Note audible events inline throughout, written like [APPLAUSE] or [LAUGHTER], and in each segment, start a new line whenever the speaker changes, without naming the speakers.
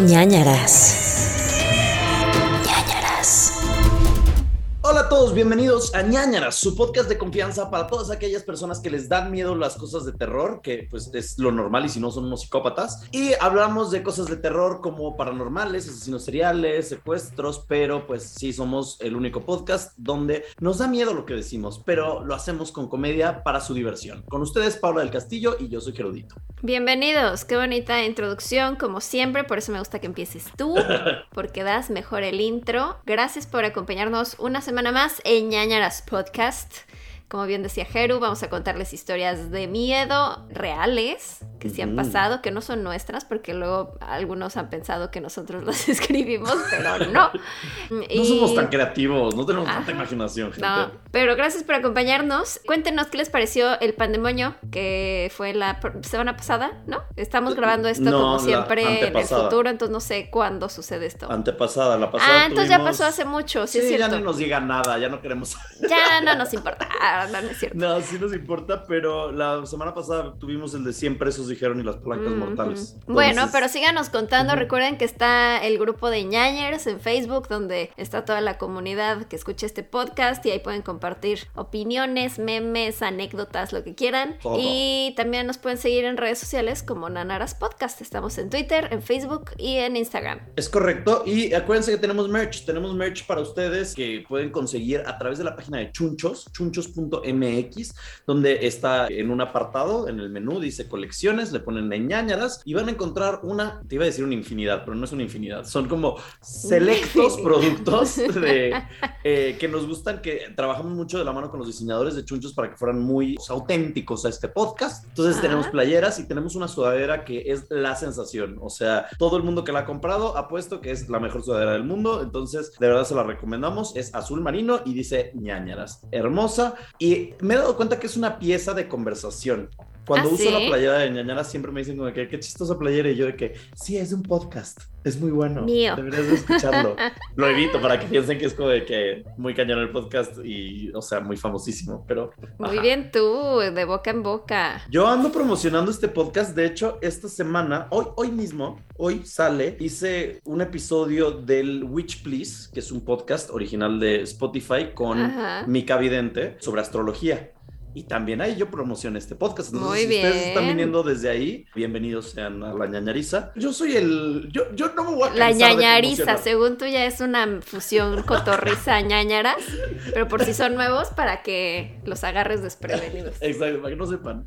ñañaras.
Hola a todos, bienvenidos a ñañaras, su podcast de confianza para todas aquellas personas que les dan miedo las cosas de terror, que pues es lo normal y si no son unos psicópatas. Y hablamos de cosas de terror como paranormales, asesinos seriales, secuestros, pero pues sí somos el único podcast donde nos da miedo lo que decimos, pero lo hacemos con comedia para su diversión. Con ustedes, Paula del Castillo y yo soy Gerudito.
Bienvenidos, qué bonita introducción, como siempre, por eso me gusta que empieces tú, [LAUGHS] porque das mejor el intro. Gracias por acompañarnos una semana más en ñañaras Podcast. Como bien decía Jeru, vamos a contarles historias de miedo reales que sí han pasado, que no son nuestras, porque luego algunos han pensado que nosotros [LAUGHS] las escribimos, pero no. [LAUGHS]
No somos tan creativos, no tenemos tanta imaginación, gente.
No, pero gracias por acompañarnos. Cuéntenos qué les pareció el pandemonio que fue la semana pasada, ¿no? Estamos grabando esto
No,
como siempre en el futuro, entonces no sé cuándo sucede esto.
Antepasada, la pasada.
Ah, entonces ya pasó hace mucho, sí,
Sí,
es
ya
cierto.
no nos digan nada, ya no queremos.
Ya no nos importa, Ah, no, no es cierto.
No, sí nos importa, pero la semana pasada tuvimos el de 100 presos, dijeron, y las palancas mortales.
Bueno, pero síganos contando. Recuerden que está el grupo de ñañers en Facebook, donde está toda la comunidad que escucha este podcast y ahí pueden compartir opiniones, memes, anécdotas, lo que quieran.
Todo.
Y también nos pueden seguir en redes sociales como Nanaras Podcast. Estamos en Twitter, en Facebook y en Instagram.
Es correcto. Y acuérdense que tenemos merch. Tenemos merch para ustedes que pueden conseguir a través de la página de Chunchos, chunchos.mx, donde está en un apartado, en el menú, dice colecciones, le ponen en ñañaras y van a encontrar una, te iba a decir una infinidad, pero no es una infinidad. Son como selectos [LAUGHS] productos de, eh, que nos gustan, que trabajamos mucho de la mano con los diseñadores de Chunchos para que fueran muy auténticos a este podcast. Entonces
Ajá.
tenemos playeras y tenemos una sudadera que es la sensación. O sea, todo el mundo que la ha comprado ha puesto que es la mejor sudadera del mundo. Entonces, de verdad se la recomendamos. Es azul marino y dice ñañaras. Hermosa. Y me he dado cuenta que es una pieza de conversación. Cuando
¿Ah,
uso
sí?
la playera de ñañaras siempre me dicen como que qué chistosa playera y yo de que sí, es un podcast. Es muy bueno.
Mío.
Deberías de escucharlo. [LAUGHS] Lo evito para que piensen que es como de que muy cañón el podcast y, o sea, muy famosísimo, pero...
Muy
ajá.
bien tú, de boca en boca.
Yo ando promocionando este podcast, de hecho, esta semana, hoy, hoy mismo, hoy sale, hice un episodio del Witch Please, que es un podcast original de Spotify con. Mica Vidente sobre astrología. Y también ahí yo promocioné este podcast. Entonces,
Muy
si ustedes
bien.
están viniendo desde ahí, bienvenidos sean a la ñañariza. Yo soy el... Yo, yo no me voy a
La ñañariza, según tú ya es una fusión [LAUGHS] cotorriza ñañaras, pero por si son nuevos para que los agarres desprevenidos.
Exacto, para que no sepan.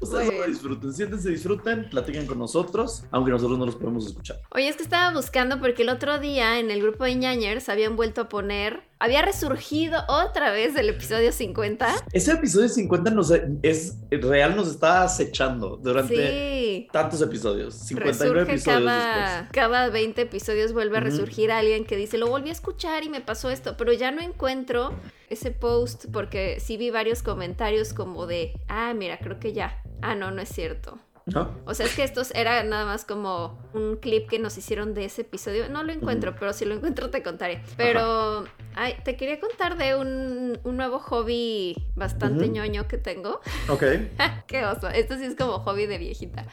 Ustedes
Muy
solo
bien.
disfruten, siéntense, disfruten, platiquen con nosotros, aunque nosotros no los podemos escuchar.
Oye, es que estaba buscando porque el otro día en el grupo de ñañers habían vuelto a poner, había resurgido otra vez el episodio 50.
Ese episodio 50 nos es real, nos está acechando durante
Sí.
tantos episodios. 59
Resurge
episodios
cada,
después.
cada 20 episodios vuelve a resurgir alguien que dice, lo volví a escuchar y me pasó esto, pero ya no encuentro ese post porque sí vi varios comentarios como de, ah, mira, creo que ya. Ah, no, no es cierto.
¿No?
O sea, es que estos era nada más como un clip que nos hicieron de ese episodio. No lo encuentro, pero si lo encuentro te contaré. Pero ay, te quería contar de un, un nuevo hobby bastante ñoño que tengo.
Ok. [LAUGHS]
Qué oso. Esto sí es como hobby de viejita.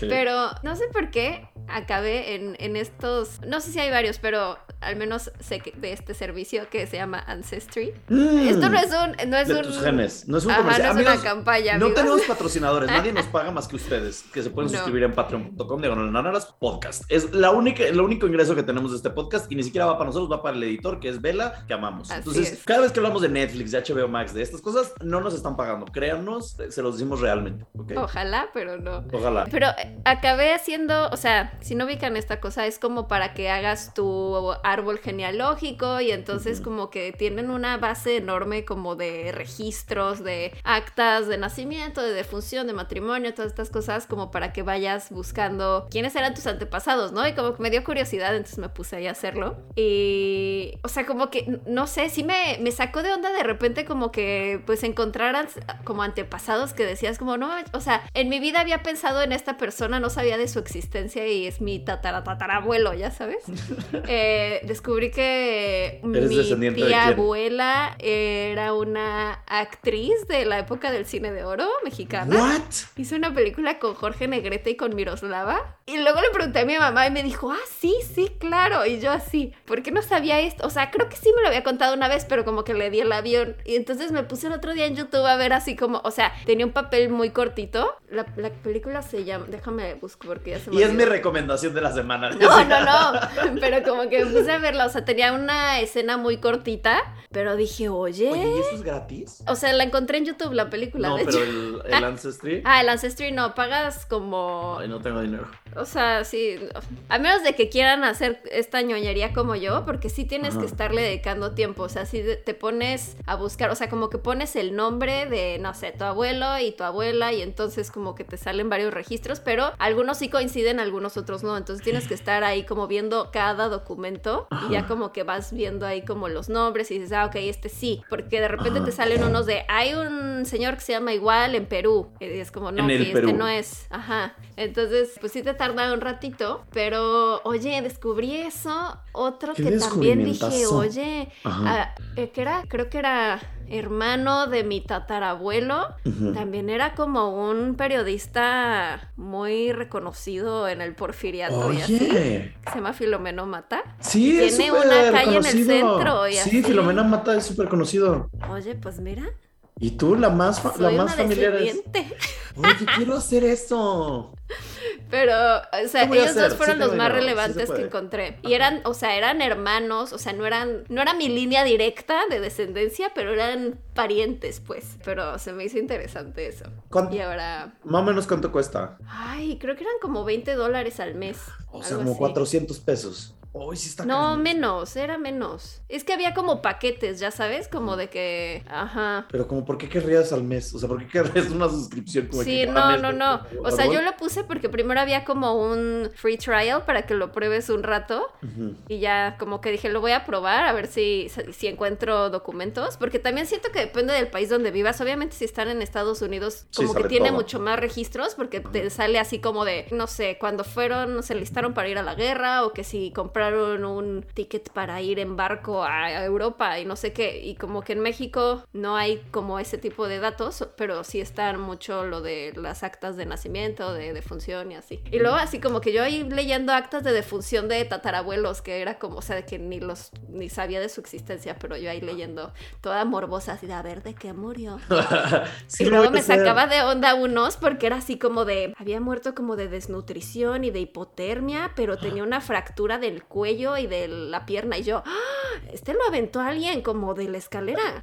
Pero no sé por qué acabé en, en estos. No sé si hay varios, pero al menos sé que de este servicio que se llama Ancestry.
Mm,
Esto no es un. No es
de
un
tus genes. No es un
Ajá, no es
Amigos,
una campaña.
No
amigos.
tenemos patrocinadores, nadie nos [LAUGHS] paga más que ustedes, que se pueden
No.
suscribir en patreon.com diagonal nanaras podcast. Es la única, el único ingreso que tenemos de este podcast y ni siquiera va para nosotros, va para el editor que es Vela, que amamos.
Así
Entonces,
es.
cada vez que hablamos de Netflix, de HBO Max, de estas cosas, no nos están pagando. Créannos, se los decimos realmente. ¿ok?
Ojalá, pero no.
Ojalá.
Pero eh, acabé haciendo, o sea, si no ubican esta cosa, es como para que hagas tu árbol genealógico y entonces como que tienen una base enorme como de registros, de actas de nacimiento, de defunción, de matrimonio, todas estas cosas como para que vayas buscando quiénes eran tus antepasados, ¿no? Y como que me dio curiosidad, entonces me puse ahí a hacerlo. Y, o sea, como que, no sé, sí me, me sacó de onda de repente como que pues encontraran como antepasados que decías como, no, mames", o sea, en mi vida había pensado en esta persona, no sabía de su existencia y es mi tatara tatarabuelo, ya sabes. [LAUGHS] Eh, Eh, descubrí que
¿Eres
mi tía abuela era una actriz de la época del cine de oro mexicana.
¿What?
Hizo una película con Jorge Negrete y con Miroslava. Y luego le pregunté a mi mamá y me dijo, ah, sí, sí, claro. Y yo así, ¿por qué no sabía esto? O sea, creo que sí me lo había contado una vez, pero como que le di el avión. Y entonces me puse el otro día en YouTube a ver así como, o sea, tenía un papel muy cortito. La, la película se llama, déjame busco porque ya se me
Y es mi recomendación de la semana.
No, [LAUGHS] no, no. Pero como que me puse a verla. O sea, tenía una escena muy cortita. Pero dije, oye.
Oye, ¿y eso es gratis?
O sea, la encontré en YouTube, la película.
No,
de
pero
hecho.
el, el Ancestry.
Ah, el Ancestry no, pagas como.
Ay, no tengo dinero.
O sea, sí. A menos de que quieran hacer esta ñoñería como yo, porque sí tienes
Ajá.
que estarle dedicando tiempo. O sea, de- te pones a buscar. O sea, como que pones el nombre de, no sé, tu abuelo y tu abuela, y entonces como que te salen varios registros, pero algunos sí coinciden, algunos otros no. Entonces tienes que estar ahí como viendo cada documento y ya como que vas viendo ahí como los nombres y dices, ah, ok, este sí. Porque de repente
Ajá.
te salen unos de, hay un señor que se llama igual en Perú. Y es como, no, que este no es. Ajá. Entonces, pues sí te tarda un ratito, pero oye, descubrí eso. Otro
¿Qué
que también dije, oye,
Ajá.
ah, eh, que era, creo que era hermano de mi tatarabuelo. También era como un periodista muy reconocido en el porfiriato y así.
Oye.
que Se llama Filomeno Mata.
Sí, es
Tiene una calle en el
conocido.
centro y
Sí,
así.
Filomena Mata es súper conocido.
Oye, pues mira,
Y tú, la más, fa- la
soy
más
una
familiar es. Oye, quiero hacer eso. [LAUGHS]
Pero, o sea,
¿Qué voy a
ellos dos fueron
Sí
los más
sí
relevantes que encontré. Y eran, o sea, eran hermanos, o sea, no eran, no era mi línea directa de descendencia, pero eran parientes, pues. Pero se me hizo interesante eso.
¿Cuánto-
Y ahora,
Más o menos cuánto cuesta.
ay, creo que eran como 20 dólares al mes.
O sea, como
así.
400 pesos. Sí está
No, menos, era menos. Es que había como paquetes, ya sabes, como de que, ajá.
Pero como, ¿por qué querrías al mes? O sea, ¿por qué querrías una suscripción como
Sí, no,
mes
no, no. O sea, yo lo puse porque primero había como un free trial para que lo pruebes un rato. Y ya como que dije, lo voy a probar a ver si, si encuentro documentos. Porque también siento que depende del país donde vivas. Obviamente si están en Estados Unidos,
Sí,
como que tiene
todo.
mucho más registros. Porque te sale así como de, no sé, cuando fueron, se listaron para ir a la guerra. O que si compraron un ticket para ir en barco a, Europa y no sé qué. Y como que en México no hay como ese tipo de datos. Pero sí están mucho lo de las actas de nacimiento, de defunción y así. Y luego así como que yo ahí leyendo actas de defunción de tatarabuelos, que era como, o sea, de que ni los, ni sabía de su existencia, pero yo ahí leyendo toda morbosa, así de a ver de qué murió. [LAUGHS]
Sí,
y luego me sacaba de onda unos porque era así como de, había muerto como de desnutrición y de hipotermia, pero tenía [GASPS] una fractura del cuello y de la pierna. Y yo, ¡Ah! este lo aventó alguien como de la escalera.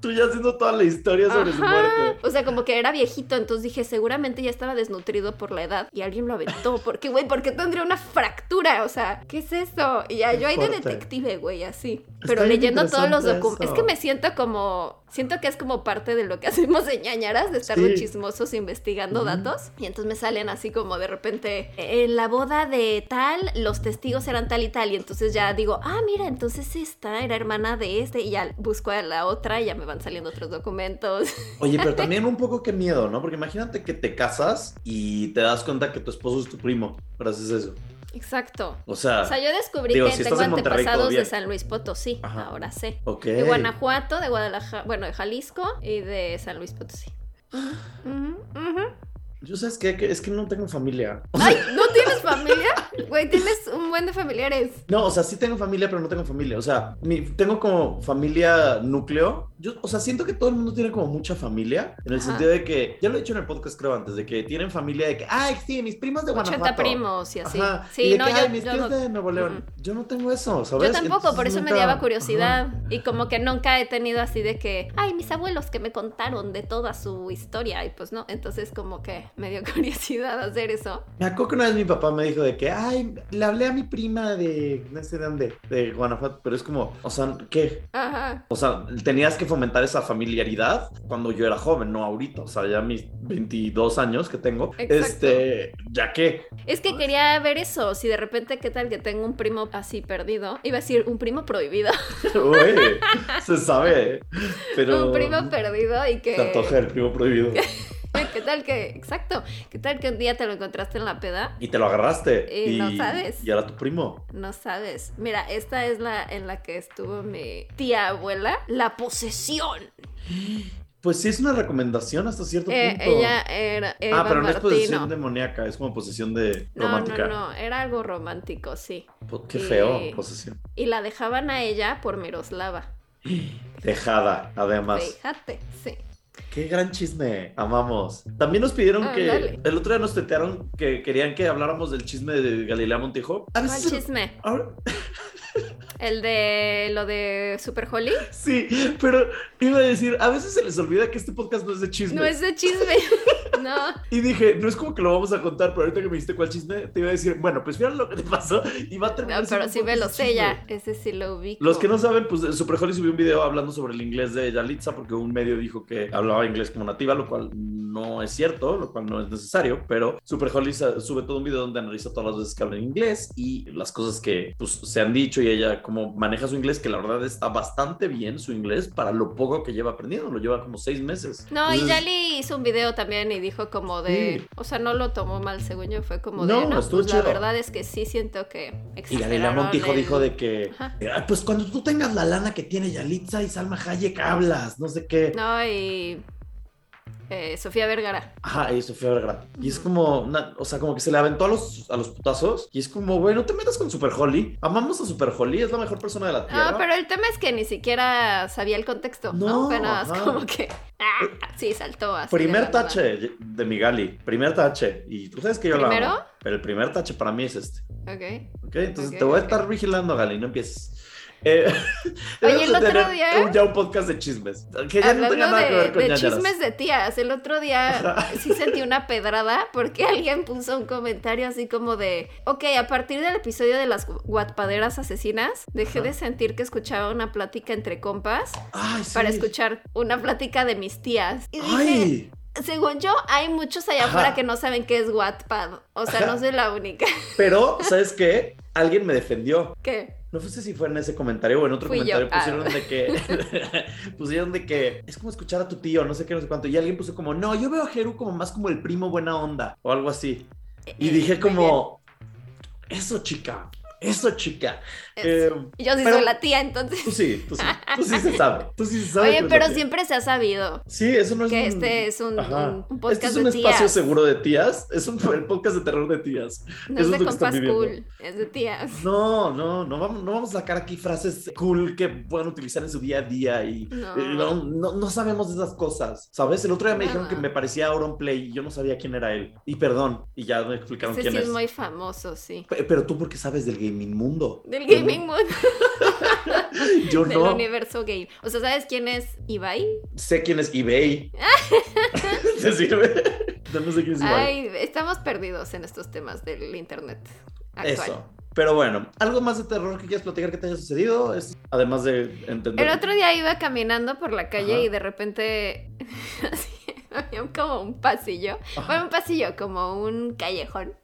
Tú ya haciendo toda la historia sobre su muerte.
O sea, como que era viejito, entonces dije, seguramente ya estaba desnutrido por la edad y alguien lo aventó. Porque, güey, ¿por qué tendría una fractura? O sea, ¿qué es eso? Y ya yo ahí de detective, güey, así. Pero leyendo todos los documentos. Es que me siento como. Siento que es como parte de lo que [LAUGHS] hacemos en ñañaras, de estar
Sí.
chismosos investigando datos. Y entonces me salen así como de repente, en la boda de tal, los testigos eran tal y tal. Y entonces ya digo, ah, mira, entonces esta era hermana de este. Y ya busco a la otra y ya me van saliendo otros documentos.
Oye, pero [LAUGHS] también un poco qué miedo, ¿no? Porque imagínate que te casas y te das cuenta que tu esposo es tu primo. Pero haces eso.
Exacto.
O sea,
O sea, yo descubrí
digo,
que
si
tengo antepasados de. San Luis Potosí.
Ajá.
Ahora sé.
ok.
De Guanajuato, de Guadalajara, bueno, de Jalisco y de San Luis Potosí. [SIGHS] Ujú, ujú.
Yo sabes qué? Que es que no tengo familia. O sea,
Ay, ¿no tienes familia? Güey, tienes un buen de familiares.
no, o sea, sí tengo familia, pero no tengo familia. O sea, mi- tengo como familia núcleo. Yo, o sea, siento que todo el mundo tiene como mucha familia. En el
Ajá.
sentido de que, ya lo he dicho en el podcast, creo antes, de que tienen familia de que, ay, sí, mis primos de
80
Guanajuato.
primos y así.
Ajá. y
Sí,
de
no,
que,
yo,
ay, mis
yo
tíos
no-
de Nuevo León.
Ujú.
Yo no tengo eso, ¿sabes?
Yo tampoco, por
Entonces
eso me
nunca-
daba curiosidad.
Ajá.
Y como que nunca he tenido así de que, ay, mis abuelos que me contaron de toda su historia. Y pues no, entonces como que [LAUGHS] me dio curiosidad hacer eso.
Me acuerdo que una vez mi papá me dijo de que, ay, le hablé a mi prima de, no sé de dónde, de Guanajuato, pero es como, o sea, ¿qué?
Ajá.
O sea, tenías que fomentar esa familiaridad cuando yo era joven, no ahorita, o sea, ya mis 22 años que tengo,
Exacto.
este, ya que,
Es que quería ver eso, si de repente, ¿qué tal que tengo un primo así perdido? Iba a decir un primo prohibido, [LAUGHS]
uy, se sabe, [LAUGHS] pero
un primo perdido y que...
se antoja el primo prohibido. [LAUGHS]
¿Qué tal que, exacto, qué tal que un día te lo encontraste en la peda?
Y te lo agarraste.
Y no sabes.
Y era tu primo.
No sabes. Mira, esta es la en la que estuvo mi tía abuela, la posesión.
Pues sí, es una recomendación hasta cierto
Eh,
punto.
ella era Eva
ah, pero no es posesión demoníaca, es como posesión de
No,
romántica.
no, no, era algo romántico, sí.
Qué
Y-
feo, posesión.
Y la dejaban a ella por Miroslava. [GASPS]
Dejada, además.
Fíjate, sí.
Qué gran chisme, amamos. También nos pidieron
Ah,
que
dale.
el otro día nos tetearon que querían que habláramos del chisme de Galilea Montijo.
¿Cuál
veces
chisme?
ahora-
¿El de lo de Super Holly?
sí, pero iba a decir, a veces se les olvida que este podcast no es de chisme.
No es de chisme. [LAUGHS] No.
Y dije, no es como que lo vamos a contar, pero ahorita que me dijiste cuál chisme, te iba a decir, bueno, pues fíjate lo que te pasó y va a
No,
terminar.
Ah, pero sí me lo sé ya. Ese sí lo ubico.
Los que no saben, pues Super Holly subió un video hablando sobre el inglés de Yalitza porque un medio dijo que hablaba inglés como nativa, lo cual no es cierto, lo cual no es necesario, pero Super Holly sube todo un video donde analiza todas las veces que habla en inglés y las cosas que pues, se han dicho y ella cómo maneja su inglés, que la verdad está bastante bien su inglés para lo poco que lleva aprendiendo, lo lleva como seis meses.
No, y Yali hizo un video también y dijo como de,
Sí.
o sea, no lo tomó mal según yo, fue como
No,
de, no, pues la verdad es que sí siento que
Y Galilea
exageraron
Montijo
el-
dijo de que. "Ah, pues cuando tú tengas la lana que tiene Yalitza y Salma Hayek hablas, no sé qué.
No, y eh, Sofía Vergara.
Ajá, y Sofía Vergara. Y es como, una- o sea, como que se le aventó a los, a los putazos. Y es como, güey, no te metas con Super Holly. Amamos a Super Holly, es la mejor persona de la tierra.
No, pero el tema es que ni siquiera sabía el contexto, ¿no?
No,
más
ajá.
como que, ah, sí, saltó así.
Primer
la
tache de mi Gali, primer tache. Y tú sabes que yo la
¿Primero?
amo. Pero el primer tache para mí es este.
Ok.
¿Ok? Entonces te voy a estar vigilando, Gali, no empieces. Eh,
Oye, [LAUGHS] el otro día-
un- ya un podcast de chismes. Que ya no tenga nada que
de,
ver con
de chismes de tías, el otro día sí sentí una pedrada porque alguien puso un comentario así como de, ok, a partir del episodio de las guatpaderas asesinas, dejé
Ajá.
de sentir que escuchaba una plática entre compas
Ay, sí.
para escuchar una plática de mis tías. Y dije,
Ay,
según yo, hay muchos allá
Ajá.
afuera que no saben qué es Wattpad. O sea,
Ajá.
no soy la única.
pero, ¿sabes [LAUGHS] qué? Alguien me defendió.
¿Qué?
No sé si fue en ese comentario o en otro
Fui
comentario
yo. Ah.
pusieron de que [LAUGHS] pusieron de que es como escuchar a tu tío, no sé qué, no sé cuánto. Y alguien puso como, no, yo veo a Jeru como más como el primo buena onda o algo así. Y
Eh,
dije como, eso chica, eso chica. Eh,
yo sí
pero-
soy la tía, entonces.
tú sí, tú sí, [LAUGHS] tú sí se sabe, tú sí se sabe.
Oye, pero siempre se ha sabido
Sí, eso no es
que
un-
este es un, un- un podcast
Este es un
de
espacio
tías.
seguro de tías, es un el podcast de terror de tías.
No
Eso
es de compas cool, es de tías.
No, no, no vamos, no vamos a sacar aquí frases cool que puedan utilizar en su día a día y
No.
eh, no, no, no sabemos de esas cosas, ¿sabes? El otro día me dijeron que me parecía Auron Play y yo no sabía quién era él. Y perdón, y ya me explicaron
Ese sí
quién
es
es.
muy famoso, sí.
Pe- Pero tú porque sabes del gaming mundo.
Del gaming mood,
no- [LAUGHS] Yo
del
no
universo game. O sea, ¿sabes quién es Ibai?
sé quién es eBay. ¿Te [LAUGHS] [LAUGHS] sirve? No sé quién es eBay.
Ay, estamos perdidos en estos temas del internet actual.
Eso. Pero bueno, algo más de terror que quieras platicar que te haya sucedido, es, además de entender.
El otro día iba caminando por la calle
Ajá.
y de repente así, [LAUGHS] había como un pasillo. Bueno, un pasillo, como un callejón.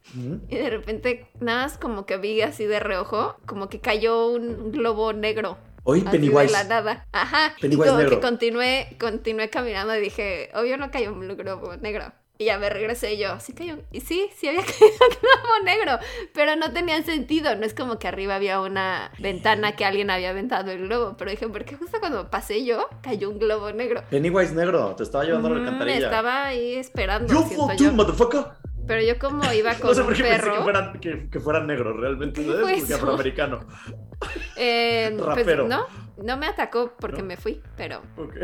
Y de repente, nada más como que vi así de reojo, como que cayó un globo negro.
Hoy Pennywise.
de la nada. Ajá.
Pennywise
y como
negro.
que continué, continué caminando y dije, obvio no cayó un globo negro. Y ya me regresé y yo, sí cayó. Y sí, sí había [LAUGHS] caído un globo negro, pero no tenía sentido. No es como que arriba había una ventana que alguien había aventado el globo. Pero dije, ¿por qué justo cuando pasé yo cayó un globo negro?
Pennywise negro, te estaba llevando a la alcantarilla.
estaba ahí esperando.
You
yo.
you, motherfucker.
Pero yo como iba [LAUGHS] con
No sé
un
por qué pensé
perro.
que fuera, que, que realmente.
¿Qué fue
Porque afroamericano. [LAUGHS]
Eh, pues,
Rapero.
no, no me atacó porque
¿No?
me fui, pero
Ok.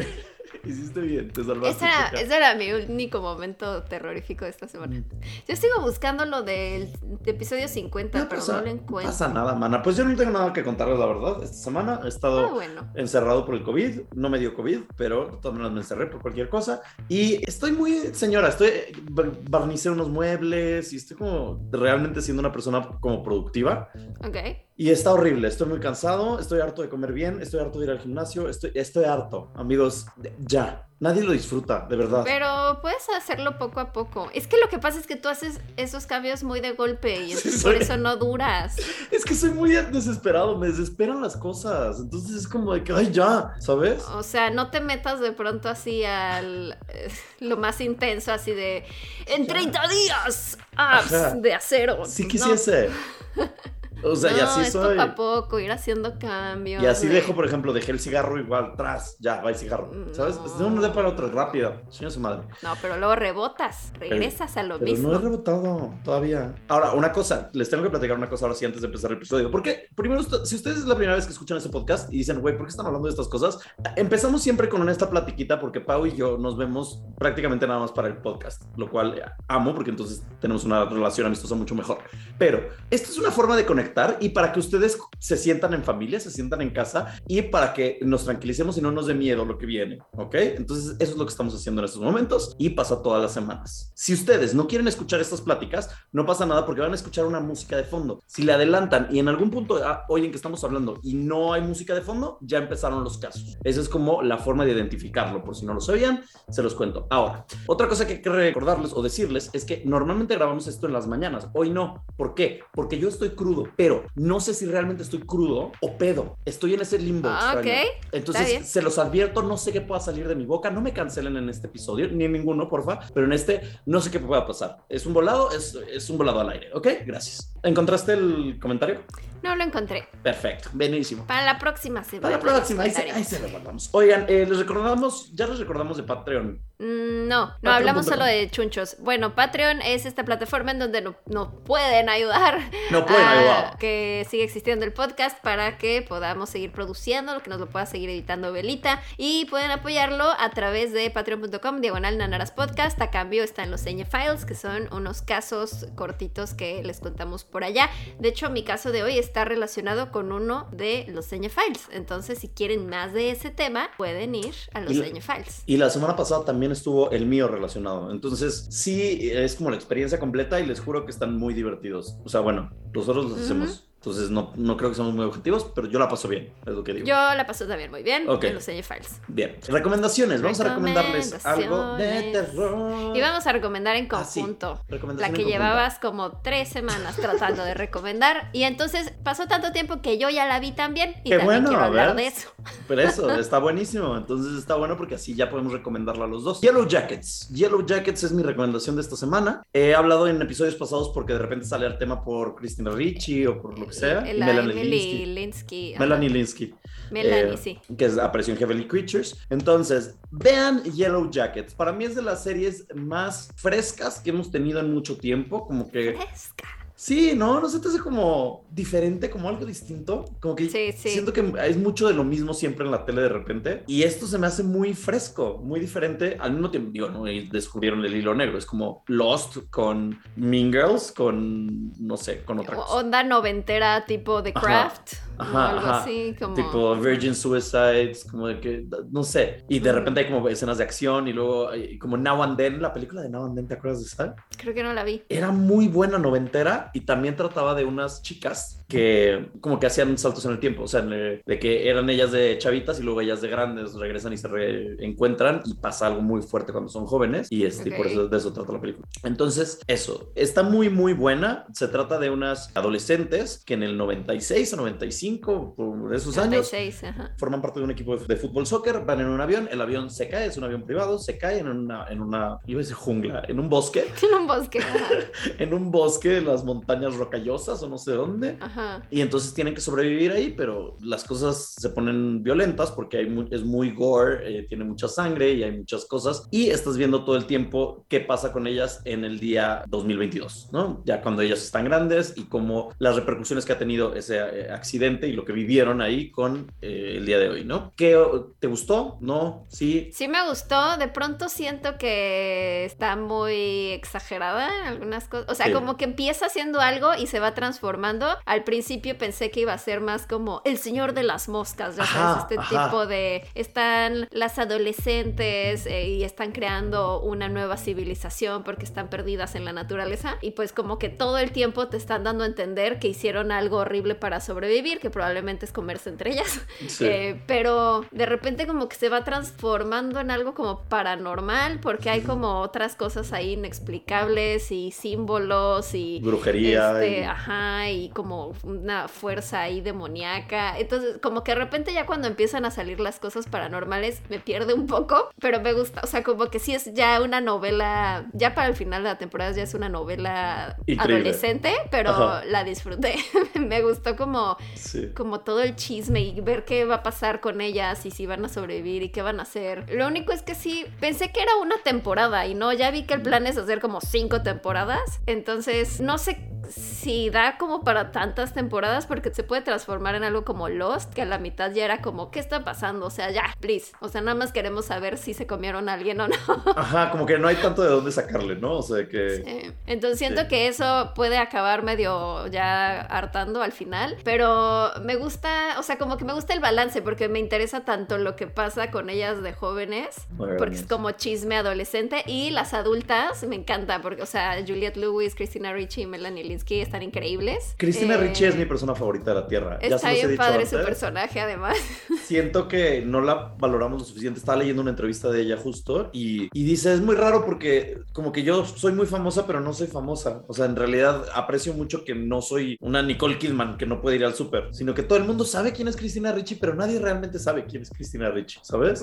Hiciste bien, te salvaste.
ese era, ese era mi único momento terrorífico de esta semana.
Mm.
Yo sigo buscando lo del episodio 50,
No
pero
pasa,
no lo
no
encuentro.
pasa nada, mana. Pues yo no tengo nada que contarles, la verdad. Esta semana he estado
Ah, bueno.
encerrado por el COVID. No me dio COVID, pero maneras me encerré por cualquier cosa. Y estoy muy, señora, estoy, bar- barnicé unos muebles y estoy como realmente siendo una persona como productiva.
Ok.
Y está horrible, estoy muy cansado, estoy harto de comer bien, estoy harto de ir al gimnasio, estoy, estoy harto, amigos, ya, nadie lo disfruta, de verdad.
Pero puedes hacerlo poco a poco. Es que lo que pasa es que tú haces esos cambios muy de golpe y
Sí,
por
soy-
eso no duras. [LAUGHS]
Es que soy muy desesperado, me desesperan las cosas, entonces es como de que, ay, ya, ¿sabes?
O sea, no te metas de pronto así al eh, lo más intenso, así de en 30 días,
Ajá.
de acero.
Sí
No,
quisiese. [LAUGHS] O sea, y
no,
así
es
soy.
poco a poco, ir haciendo cambios.
Y así
de-
dejo, por ejemplo, dejé el cigarro igual, tras, ya, va el cigarro, ¿sabes?
No.
De una día para otra, rápido, señor su madre.
No, pero luego rebotas, regresas a lo
Pero
mismo.
no he rebotado todavía. Ahora, una cosa, les tengo que platicar una cosa ahora sí antes de empezar el episodio. Porque primero, si ustedes es la primera vez que escuchan este podcast y dicen, güey, ¿por qué están hablando de estas cosas? Empezamos siempre con esta platiquita porque Pau y yo nos vemos prácticamente nada más para el podcast, lo cual amo porque entonces tenemos una relación amistosa mucho mejor. Pero esta es una forma de conectar y para que ustedes se sientan en familia, se sientan en casa y para que nos tranquilicemos y no nos dé miedo lo que viene, ¿ok? Entonces eso es lo que estamos haciendo en estos momentos y pasa todas las semanas. Si ustedes no quieren escuchar estas pláticas, no pasa nada porque van a escuchar una música de fondo. Si le adelantan y en algún punto ah, oyen que estamos hablando y no hay música de fondo, ya empezaron los casos. Esa es como la forma de identificarlo. Por si no lo sabían, se los cuento. Ahora, otra cosa que hay que recordarles o decirles es que normalmente grabamos esto en las mañanas. Hoy no. ¿Por qué? Porque yo estoy crudo, pero no sé si realmente estoy crudo o pedo. Estoy en ese limbo.
Ah,
extraño.
ok.
Entonces, se los advierto, no sé qué pueda salir de mi boca. No me cancelen en este episodio, ni en ninguno, porfa. Pero en este, no sé qué pueda pasar. Es un volado, es, es un volado al aire. ¿Ok? Gracias. ¿Encontraste el comentario?
No lo encontré.
Perfecto. Buenísimo.
Para la próxima semana.
Para la próxima, ahí se, ahí se lo guardamos. Oigan, eh, les recordamos, ya les recordamos de Patreon.
Mm, No, no hablamos solo de chunchos. Bueno, Patreon es esta plataforma en donde no- nos pueden ayudar.
No pueden
a
ayudar.
Que siga existiendo el podcast para que podamos seguir produciendo, que nos lo pueda seguir editando Belita. Y pueden apoyarlo a través de patreon.com, diagonal Nanaras Podcast. A cambio están los Seña Files, que son unos casos cortitos que les contamos por allá. De hecho, mi caso de hoy está relacionado con uno de los Seña Files. Entonces, si quieren más de ese tema, pueden ir a los Seña Files.
Y la semana pasada también estuvo el mío relacionado. Entonces, sí, es como la experiencia completa y les juro que están muy divertidos. O sea, bueno, nosotros los hacemos. Entonces, no, no creo que seamos muy objetivos, pero yo la paso bien, es lo que digo.
Yo la paso también muy bien
Ok.
en los Files.
Bien. Recomendaciones. Vamos a recomendarles algo de terror.
Y vamos a recomendar en
Ah, sí.
conjunto.
Recomendación
La que llevabas como tres semanas tratando de recomendar. Y entonces pasó tanto tiempo que yo ya la vi también. Y
Qué
también
bueno,
quiero hablar
¿ves?
de eso.
Pero eso, está buenísimo. Entonces está bueno porque así ya podemos recomendarlo a los dos. Yellow Jackets. Yellow Jackets es mi recomendación de esta semana. He hablado en episodios pasados porque de repente sale el tema por Christina Ricci o por lo que sea. Y
La
Melanie Linsky. Melanie Linsky.
Melanie,
eh,
sí.
Que es, apareció en Heavenly Creatures. Entonces, vean Yellow Jackets. Para mí es de las series más frescas que hemos tenido en mucho tiempo. Como que
Fresca.
Sí, no, no se te hace como diferente, como algo distinto. Como que
Sí, sí.
siento que es mucho de lo mismo siempre en la tele de repente. Y esto se me hace muy fresco, muy diferente. Al mismo tiempo, digo, no Y descubrieron el hilo negro. Es como Lost con Mean Girls, con, no sé, con otra cosa.
Onda noventera tipo The
Ajá.
Craft. o
Ajá,
algo
ajá.
así como.
Tipo Virgin Suicides, como de que, no sé. Y de repente hay como escenas de acción y luego hay como Now and Then, la película de Now and Then, ¿te acuerdas de esa?
Creo que no la vi.
era muy buena noventera y también trataba de unas chicas que como que hacían saltos en el tiempo, o sea, de, de que eran ellas de chavitas y luego ellas de grandes regresan y se reencuentran y pasa algo muy fuerte cuando son jóvenes y, este, y por eso de eso trata la película. Entonces, eso, está muy muy buena, se trata de unas adolescentes que en el 96 o 95, por esos años,
96, ajá.
forman parte de un equipo de, de fútbol soccer, van en un avión, el avión se cae, es un avión privado, se cae en una, en una, iba a decir jungla, en un bosque, [LAUGHS]
En un bosque. [LAUGHS]
En un bosque las montañas rocallosas o no sé dónde.
Ajá.
Y entonces tienen que sobrevivir ahí, pero las cosas se ponen violentas porque hay mu- es muy gore, eh, tiene mucha sangre y hay muchas cosas. Y estás viendo todo el tiempo qué pasa con ellas en el día 2022, ¿no? Ya cuando ellas están grandes y cómo las repercusiones que ha tenido ese eh, accidente y lo que vivieron ahí con eh, el día de hoy, ¿no? ¿Qué te gustó? ¿No? ¿Sí?
Sí me gustó, de pronto siento que está muy exagerada en algunas cosas, o sea,
Sí.
como que empieza haciendo algo y se va transformando. Al principio pensé que iba a ser más como el señor de las moscas, ya
Ajá,
sabes, este
ajá.
tipo de están las adolescentes eh, y están creando una nueva civilización porque están perdidas en la naturaleza y pues como que todo el tiempo te están dando a entender que hicieron algo horrible para sobrevivir, que probablemente es comerse entre ellas. [LAUGHS]
Sí.
Eh, pero de repente como que se va transformando en algo como paranormal porque hay como otras cosas ahí inexplicables y símbolos y
Brujería.
Este,
y-
ajá, y como una fuerza ahí demoníaca. Entonces, como que de repente ya cuando empiezan a salir las cosas paranormales me pierde un poco, pero me gusta, o sea, como que sí es ya una novela, ya para el final de la temporada ya es una novela
Increíble.
adolescente, pero
Ajá.
la disfruté. [LAUGHS] me gustó como
Sí.
como todo el chisme y ver qué va a pasar con ellas y si van a sobrevivir y qué van a hacer. Lo único es que sí, pensé que era una temporada y no, ya vi que el plan es hacer como cinco temporadas. Entonces, no sé Bye. Si da como para tantas temporadas porque se puede transformar en algo como Lost, que a la mitad ya era como, ¿qué está pasando? O sea, ya, please. O sea, nada más queremos saber si se comieron a alguien o no. [LAUGHS]
Ajá, como que no hay tanto de dónde sacarle, ¿no? O sea que...
Sí. Entonces siento
Sí.
que eso puede acabar medio ya hartando al final, pero me gusta, o sea, como que me gusta el balance porque me interesa tanto lo que pasa con ellas de jóvenes,
Muy
porque es como chisme adolescente y las adultas me encanta porque, o sea, Juliette Lewis, Christina Ricci y Melanie Están increíbles.
Cristina
Eh,
Ricci es mi persona favorita de la Tierra. Ya se
Está
he
bien
dicho
padre su
antes.
personaje además. [LAUGHS]
Siento que no la valoramos lo suficiente. Estaba leyendo una entrevista de ella justo y, y dice, es muy raro porque como que yo soy muy famosa, pero no soy famosa. O sea, en realidad aprecio mucho que no soy una Nicole Kidman que no puede ir al súper, sino que todo el mundo sabe quién es Cristina Ricci, pero nadie realmente sabe quién es Cristina Ricci, ¿sabes?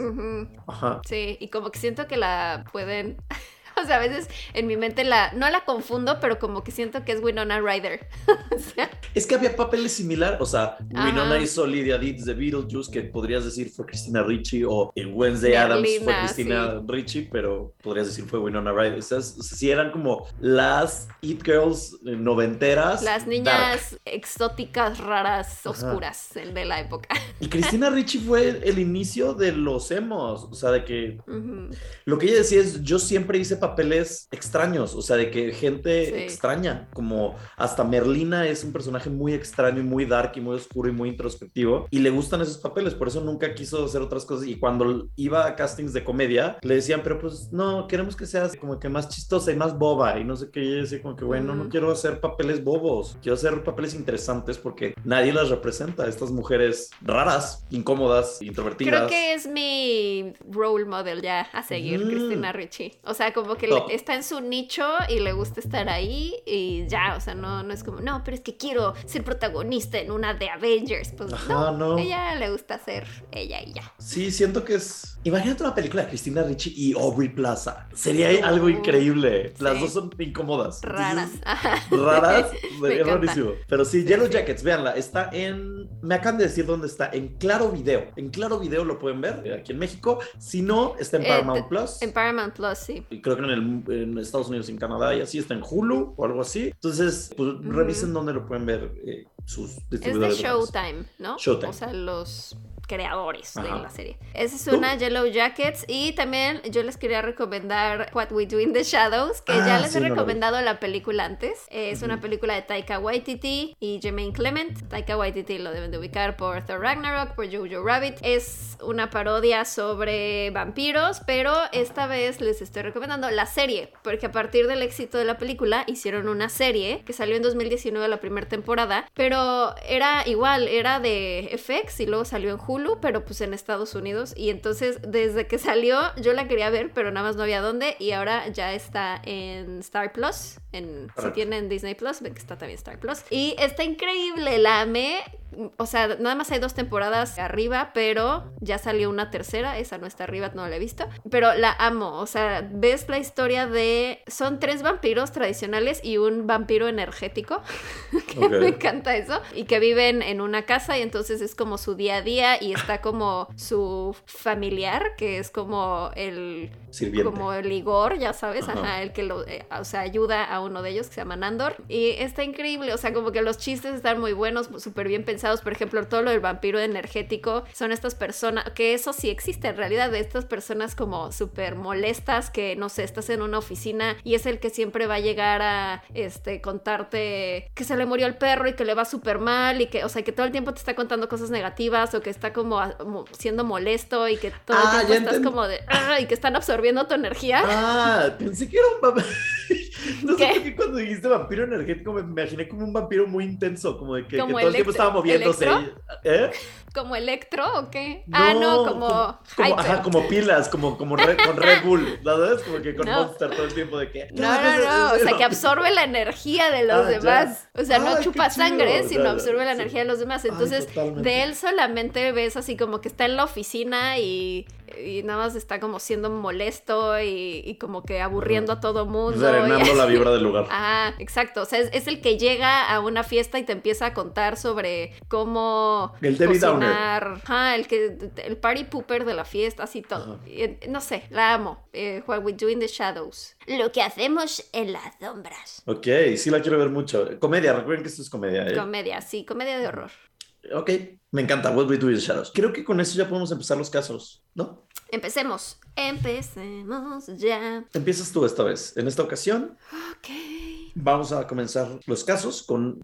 Ajá.
Sí, y como que siento que la pueden. [LAUGHS] [LAUGHS] O sea, a veces en mi mente la. No la confundo, pero como que siento que es Winona Ryder. [LAUGHS] o sea,
Es que había papeles similares, o sea,
Ajá.
Winona hizo Lydia Deeds de Beetlejuice, que podrías decir fue Cristina Ricci, o en Wednesday Adams fue
Merlina,
Cristina Ricci, pero podrías decir fue Winona Ryder. O sea, sí eran como las It Girls noventeras.
las
dark.
niñas exóticas, raras,
Ajá.
oscuras el de la época.
Y Cristina [LAUGHS] Ricci fue el inicio de los emos, o sea, de que
Ujú.
lo que ella decía es, yo siempre hice papeles extraños, o sea, de que gente
Sí.
extraña, como hasta Merlina es un personaje muy extraño y muy dark y muy oscuro y muy introspectivo, y le gustan esos papeles, por eso nunca quiso hacer otras cosas, y cuando iba a castings de comedia, le decían, pero pues no, queremos que seas como que más chistosa y más boba, y no sé qué, y decía como que, bueno, no
Mm.
quiero hacer papeles bobos, quiero hacer papeles interesantes porque nadie las representa, estas mujeres raras, incómodas, introvertidas.
Creo que es mi role model ya a seguir,
Mm.
Cristina Ricci. O sea, como que le- está en su nicho y le gusta estar ahí y ya, o sea, no, no es como, no, pero es que quiero ser protagonista en una de Avengers. Pues
Ajá,
no,
no.
ella le gusta ser ella y ya.
Sí, siento que es. Imagínate una película de Cristina Ricci y Aubrey Plaza. Sería
Uh,
algo increíble. Las
sí.
dos son incómodas.
Raras.
Entonces. [LAUGHS] Raras,
encanta.
rarísimo. Pero sí, Yellow. Jackets, véanla, está en. Me acaban de decir dónde está. En Claro Video. En Claro Video lo pueden ver eh, aquí en México. Si no, está en
Eh,
Paramount Plus.
En Paramount Plus, sí.
Y creo que en, el- en Estados Unidos y en Canadá y así está en Hulu o algo así. Entonces, pues revisen dónde lo pueden ver eh, sus
Es de
distribuidores.
Showtime, ¿no?
Showtime.
O sea, los creadores de
Ajá.
la serie. Esa es una Yellow Jackets y también yo les quería recomendar What We Do in the Shadows, que
Ah,
ya les
sí,
he
no
recomendado la película antes. Es una
Ujú.
película de Taika Waititi y Jermaine Clement. Taika Waititi lo deben de ubicar por Thor Ragnarok, por Jojo Rabbit. Es una parodia sobre vampiros, pero esta vez les estoy recomendando la serie, porque a partir del éxito de la película hicieron una serie que salió en 2019 la primera temporada, pero era igual, era de FX y luego salió en Hulu, pero pues en Estados Unidos y entonces desde que salió yo la quería ver, pero nada más no había dónde y ahora ya está en Star Plus, en si tienen Disney Plus, ven que está también Star Plus y está increíble, la amé. O sea, nada más hay dos temporadas arriba, pero ya salió una tercera. Esa no está arriba, no la he visto. Pero la amo. O sea, ves la historia de. Son tres vampiros tradicionales y un vampiro energético. [LAUGHS] que
Ok.
me encanta eso. Y que viven en una casa y entonces es como su día a día y está como su familiar, que es como el
Sirviente.
como el Igor, ya sabes,
Ajá.
ajá, el que lo, eh, o sea, ayuda a uno de ellos que se llama Nandor. Y está increíble, o sea, como que los chistes están muy buenos, súper bien pensados. pensados, por ejemplo, todo lo del vampiro energético, son estas personas, que eso sí existe en realidad, de estas personas como súper molestas, que no sé, estás en una oficina y es el que siempre va a llegar a este, contarte que se le murió el perro y que le va súper mal y que, o sea, que todo el tiempo te está contando cosas negativas o que está como, siendo molesto y que todo el ah, tiempo estás como de, y que están absorbiendo tu energía.
Ah, pensé que era un vampiro. [LAUGHS] [LAUGHS] no sé por qué cuando dijiste vampiro energético me imaginé como un vampiro muy intenso, como de que, todo el tiempo estaba moviéndose. ¿Eh?
¿Como electro o qué? ah, no, como.
Como, ajá, como pilas, como, como con [LAUGHS] Red Bull, ¿sabes? Como que con Monster todo el tiempo de que.
No, no, no. O sea, que absorbe la energía de los ah, demás. O sea, no chupa sangre, sino absorbe la energía de los demás. Entonces, de él solamente ves así como que está en la oficina y y nada más está como siendo molesto y, como que aburriendo a todo mundo.
Serenando la vibra del lugar.
Ah, exacto. O sea, es, el que llega a una fiesta y te empieza a contar sobre cómo
el cocinar.
Ah, el que el party pooper de la fiesta, así todo. no sé, la amo. Eh, what we do in the shadows. Lo que hacemos en las sombras.
Ok, sí la quiero ver mucho. Comedia, recuerden que esto es comedia, ¿eh?
Comedia, sí, comedia de horror.
Ok, me encanta. What We Do in the Shadows. Creo que con eso ya podemos empezar los casos, ¿no?
Empecemos. Empecemos ya.
Empiezas tú esta vez. En esta ocasión.
Ok.
Vamos a comenzar los casos con.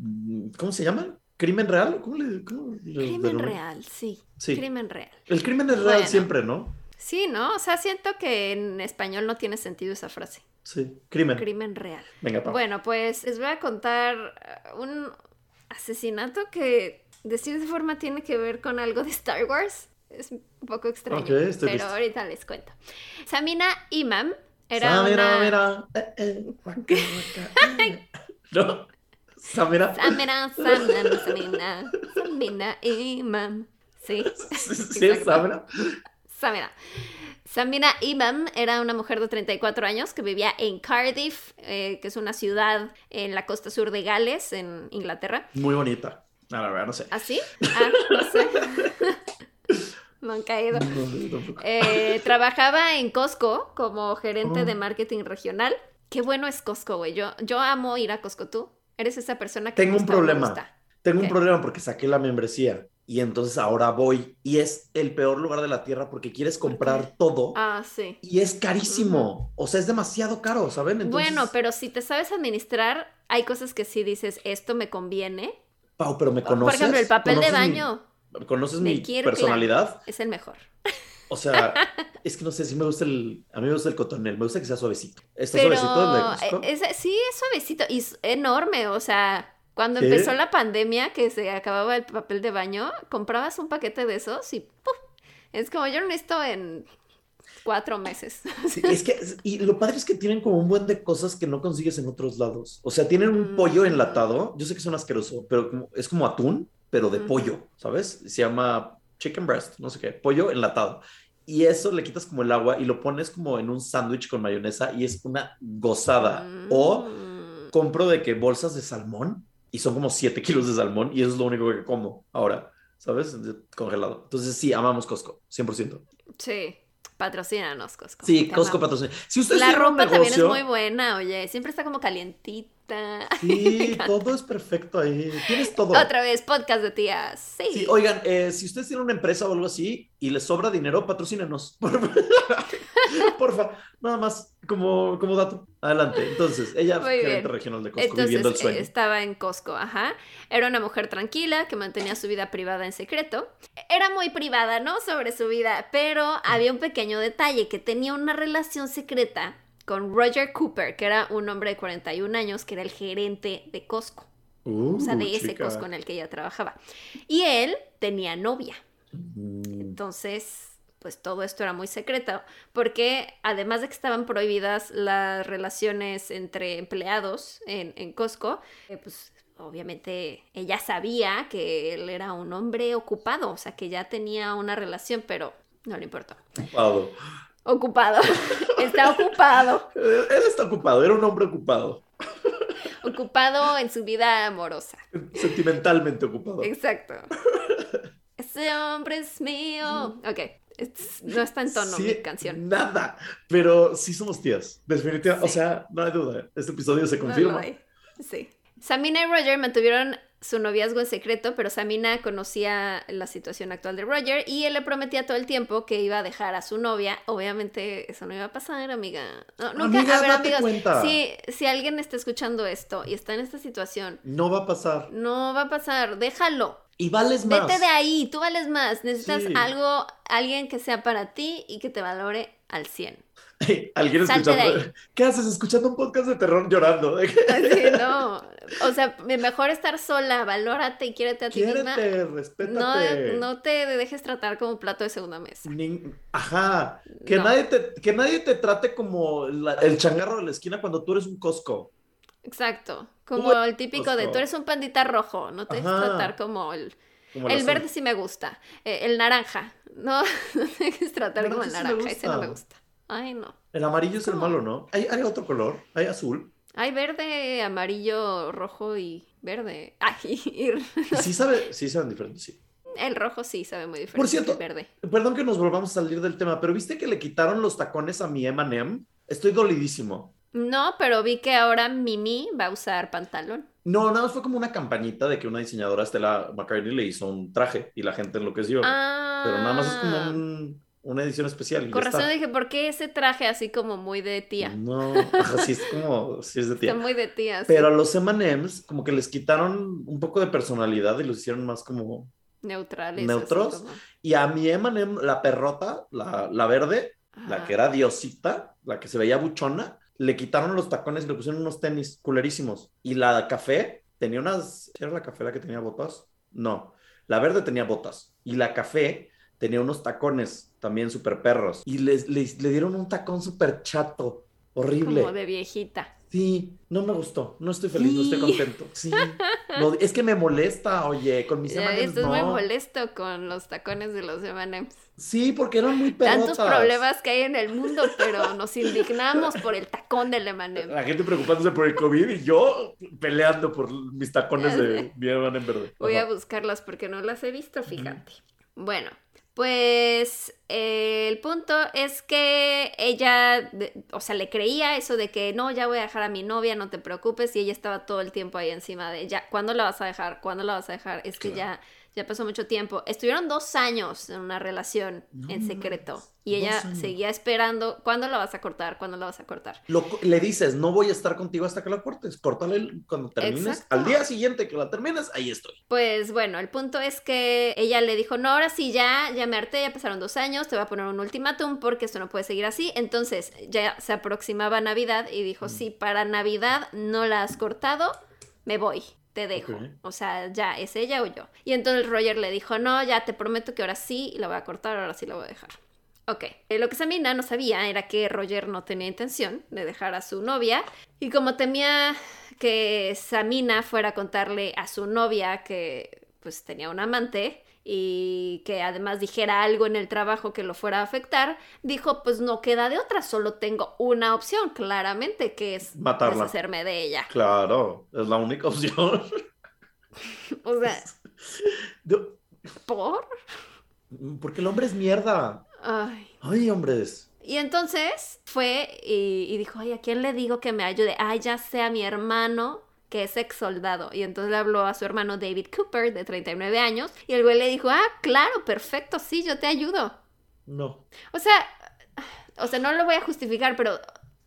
¿Cómo se llaman? ¿Crimen real? ¿Cómo le.?
crimen real, sí. sí. Crimen real.
El crimen es real siempre, ¿no?
Sí, ¿no? O sea, siento que en español no tiene sentido esa frase.
Sí, crimen.
Crimen real.
Venga, pa.
Bueno, pues les voy a contar un asesinato que de cierta forma tiene que ver con algo de Star Wars. Es un poco extraño, pero ahorita les cuento. Samina Imam era Samira, una... mira. [LAUGHS] Eh,
eh, no. Samira.
Samira, Samina, Samina, Samina Imam. Sí.
Sí, [LAUGHS] Samira.
Samira. Samina Imam era una mujer de 34 años que vivía en Cardiff, eh, que es una ciudad en la costa sur de Gales, en Inglaterra.
Muy bonita. No, la verdad, no sé.
¿Ah, sí? Ah, no sé. [LAUGHS] no han caído. eh, trabajaba en Costco como gerente de oh. marketing regional. Qué bueno es Costco, güey. Yo, yo amo ir a Costco. ¿Tú? Eres esa persona que
Tengo un problema. Tengo un problema porque saqué la membresía y entonces ahora voy y es el peor lugar de la tierra porque quieres comprar todo.
Ah, sí.
Y es carísimo. O sea, es demasiado caro, ¿saben?
Bueno, pero si te sabes administrar, hay cosas que sí dices, esto me conviene
Pau, pero me conoces.
Por ejemplo, el papel de baño.
¿Conoces mi personalidad?
Es el mejor.
O sea, es que no sé si me gusta el. A mí me gusta el cotonel, me gusta que sea suavecito. ¿Está suavecito
el de sí, es suavecito y es enorme. O sea, cuando empezó la pandemia, que se acababa el papel de baño, comprabas un paquete de esos y ¡puf! Es como yo no necesito en cuatro meses. [LAUGHS]
es que, y lo padre es que tienen como un buen de cosas que no consigues en otros lados. O sea, tienen un pollo mm. enlatado, yo sé que es un asqueroso, pero es como atún, pero de pollo, ¿sabes? Se llama chicken breast, no sé qué, pollo enlatado. Y eso le quitas como el agua y lo pones como en un sándwich con mayonesa y es una gozada. O mm. compro de que bolsas de salmón y son como 7 kilos de salmón y eso es lo único que como ahora, ¿sabes? Congelado. Entonces sí, amamos Costco, 100%.
Sí, Patrocínanos, Costco.
Sí, Costco patrocina. Si
La ropa también es muy buena, oye. Siempre está como calientita. [LAUGHS]
Sí, todo es perfecto ahí. Tienes todo.
Otra vez, podcast de tías. Sí.
sí oigan, eh, si ustedes tienen una empresa o algo así y les sobra dinero, patrocínenos. [LAUGHS] Porfa, nada más como, como dato. Adelante. Entonces, ella gerente regional de Costco, viviendo el sueño.
Estaba en Costco, ajá. Era una mujer tranquila que mantenía su vida privada en secreto. Era muy privada, ¿no? Sobre su vida, pero había un pequeño detalle que tenía una relación secreta con Roger Cooper, que era un hombre de 41 años, que era el gerente de Costco. o sea, de ese Costco en el que ella trabajaba. Y él tenía novia. Mm. Entonces, pues todo esto era muy secreto, porque además de que estaban prohibidas las relaciones entre empleados en, en Costco, eh, pues obviamente ella sabía que él era un hombre ocupado, o sea, que ya tenía una relación, pero no le importó.
Ocupado.
Ocupado. [LAUGHS] está ocupado.
Él está ocupado, era un hombre ocupado.
ocupado en su vida amorosa.
Sentimentalmente ocupado.
Exacto. Ese hombre es mío. Ok. no está en tono mi canción.
Nada. Pero sí somos tías. Definitivamente. O sea, no hay duda. Este episodio se confirma.
sí. Samina y Roger mantuvieron su noviazgo en secreto, pero Samina conocía la situación actual de Roger y él le prometía todo el tiempo que iba a dejar a su novia. Obviamente eso no iba a pasar, amiga. No, nunca, a ver,
date
amigos,
cuenta.
si, si alguien está escuchando esto y está en esta situación,
No va a pasar.
no va a pasar, déjalo.
Y vales más.
Vete de ahí, tú vales más. Necesitas
Sí.
algo, alguien que sea para ti y que te valore al 100. [LAUGHS]
Alguien escuchando. [LAUGHS] ¿Qué haces? Escuchando un podcast de terror llorando. [LAUGHS]
Así, no. O sea, mejor estar sola, valórate y quiérete a ti misma.
Quiérete,
No,
respétate.
no te dejes tratar como plato de segunda mesa.
Ni- Ajá. Que,
No.
nadie te, que nadie te trate como la- el changarro de la esquina cuando tú eres un Costco.
Exacto. Como el típico de tú eres un pandita rojo, no te dejes tratar como el...
Como
El verde sí me gusta, eh, el naranja, no, no te dejes tratar como el
naranja sí me
naranja, ese no me
gusta.
Ay, no.
El amarillo es el malo, ¿no? ¿Hay, hay otro color? ¿Hay azul?
Hay verde, amarillo, rojo y verde. Ay, [LAUGHS] y
sí sabe, sí saben diferentes, sí.
el rojo sí sabe muy diferente
Por cierto,
del verde.
Perdón que nos volvamos a salir del tema, pero ¿viste que le quitaron los tacones a mi Eminem? Estoy dolidísimo.
No, pero vi que ahora Mimi va a usar pantalón.
No, nada más fue como una campañita de que una diseñadora, Stella McCartney, le hizo un traje y la gente enloqueció.
Ah.
Pero nada más es como un- una edición especial.
Con razón
está.
dije, ¿por qué ese traje así como muy de tía?
No, ajá, sí es como, sí es de
Está
tía.
muy de tía. sí.
Pero a los M&M's como que les quitaron un poco de personalidad y los hicieron más como...
Neutrales. así
¿Neutros?
como-
Y a mi M&M, la perrota, la, la verde, la
Ajá.
que era diosita, la que se veía buchona, le quitaron los tacones y le pusieron unos tenis culerísimos. Y la café tenía unas... ¿Era la café la que tenía botas? No, la verde tenía botas. Y la café tenía unos tacones también súper perros. Y les, les- le dieron un tacón súper chato, horrible.
Como de viejita.
Sí, no me gustó. No estoy feliz, no estoy contento. Sí. No, es que me molesta, oye, con mis
Ya,
M&M's
Esto es
no.
muy molesto con los tacones de los M&M's.
Sí, porque eran muy perrotas.
Tantos problemas que hay en el mundo, pero nos indignamos por el tacón del M&M.
La gente preocupándose por el COVID y yo peleando por mis tacones de mi en verde.
Voy a buscarlas porque no las he visto, fíjate. Bueno, pues eh, el punto es que ella, o sea, le creía eso de que no, ya voy a dejar a mi novia, no te preocupes, y ella estaba todo el tiempo ahí encima de ya, ¿cuándo la vas a dejar? ¿Cuándo la vas a dejar? Es que ya, ya pasó mucho tiempo. Estuvieron dos años en una relación
No
en secreto y ella seguía esperando, ¿cuándo la vas a cortar? ¿Cuándo la vas a cortar?
Lo le dices, no voy a estar contigo hasta que la cortes. Córtale cuando termines.
Exacto.
Al día siguiente que la termines, ahí estoy.
Pues bueno, el punto es que ella le dijo, no, ahora sí, ya, ya me harté, ya pasaron dos años, te voy a poner un ultimátum porque esto no puede seguir así. Entonces ya se aproximaba Navidad y dijo, si para Navidad no la has cortado, me voy, te dejo. O sea, ya, es ella o yo. Y entonces Roger le dijo, no, ya te prometo que ahora sí la voy a cortar, ahora sí la voy a dejar. Ok, Eh, lo que Samina no sabía era que Roger no tenía intención de dejar a su novia y como temía que Samina fuera a contarle a su novia que pues tenía un amante y que además dijera algo en el trabajo que lo fuera a afectar, dijo pues no queda de otra, solo tengo una opción claramente que es
Matarla.
deshacerme de ella.
Claro, es la única [LAUGHS] opción.
O sea, ¿por?
Porque el hombre es mierda.
Ay.
Ay, hombres.
Y entonces fue y, y dijo, ay, ¿a quién le digo que me ayude? Ay, ya sea mi hermano, que es ex soldado. Y entonces le habló a su hermano David Cooper, de 39 años, y el güey le dijo, ah, claro, perfecto, sí, yo te ayudo.
No.
O sea, o sea, no lo voy a justificar, pero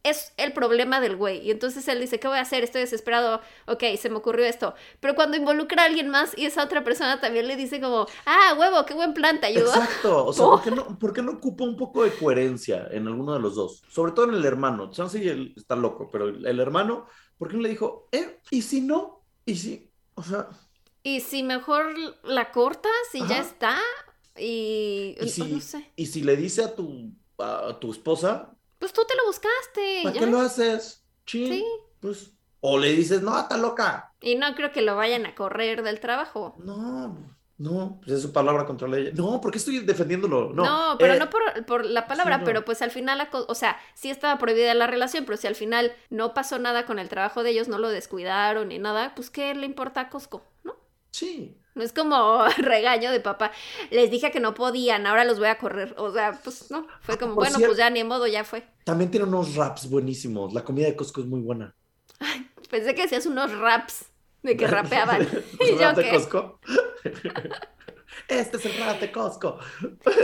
es el problema del güey. Y entonces él dice, ¿qué voy a hacer? Estoy desesperado. Ok, se me ocurrió esto. Pero cuando involucra a alguien más y esa otra persona también le dice como, ah, huevo, qué buen plan, ¿te ayudo?
Exacto. O sea, [LAUGHS] ¿por qué, no, por qué no ocupa un poco de coherencia en alguno de los dos? Sobre todo en el hermano. Chance y él está loco, pero el, hermano, ¿por qué no le dijo, eh, ¿y si no? ¿Y si? O sea,
Y si mejor la cortas y ya está. Y,
¿y si,
no sé.
y si le dice a tu, a tu esposa,
Pues tú te lo buscaste.
¿para qué lo haces? Chin,
Sí.
pues. O le dices, no, está loca.
Y no creo que lo vayan a correr del trabajo.
No, no, pues es su palabra contra la ley. No, ¿por qué estoy defendiéndolo? No,
No, pero
eh,
no por, por la palabra,
sí, no.
pero pues al final, la o sea, sí estaba prohibida la relación, pero si al final no pasó nada con el trabajo de ellos, no lo descuidaron ni nada, pues ¿qué le importa a Costco? ¿No?
Sí,
No es como [LAUGHS] regaño de papá. Les dije que no podían, ahora los voy a correr. O sea, pues no. Fue como,
Por
bueno, pues ya ni modo, ya fue.
también tiene unos raps buenísimos. La comida de Costco es muy buena.
Pensé que decías unos raps. De que [LAUGHS] rapeaban. [LAUGHS] y yo
¿Rap de
qué.
Costco? Este es el rap de Costco.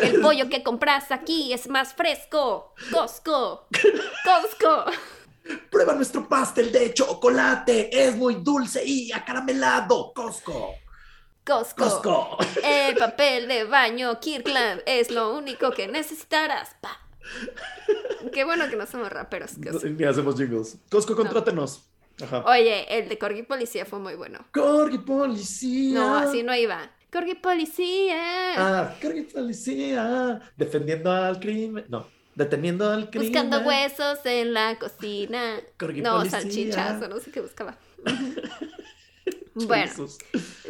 El pollo que compras aquí es más fresco. Costco. Costco.
Prueba nuestro pastel de chocolate. Es muy dulce y acaramelado. Costco.
Costco.
Costco.
El papel de baño Kirkland es lo único que necesitarás. Pa. Qué bueno que no somos raperos.
Ni hacemos jingles. Costco, contrátenos. Ajá.
Oye, el de Corgi Policía fue muy bueno.
Corgi policía.
No, así no iba. Corgi Policía.
Ah, Corgi policía. Defendiendo al crimen. No, deteniendo al crimen.
Buscando huesos en la cocina.
Corgi
no,
policía.
salchichas o no sé qué buscaba. [LAUGHS] bueno,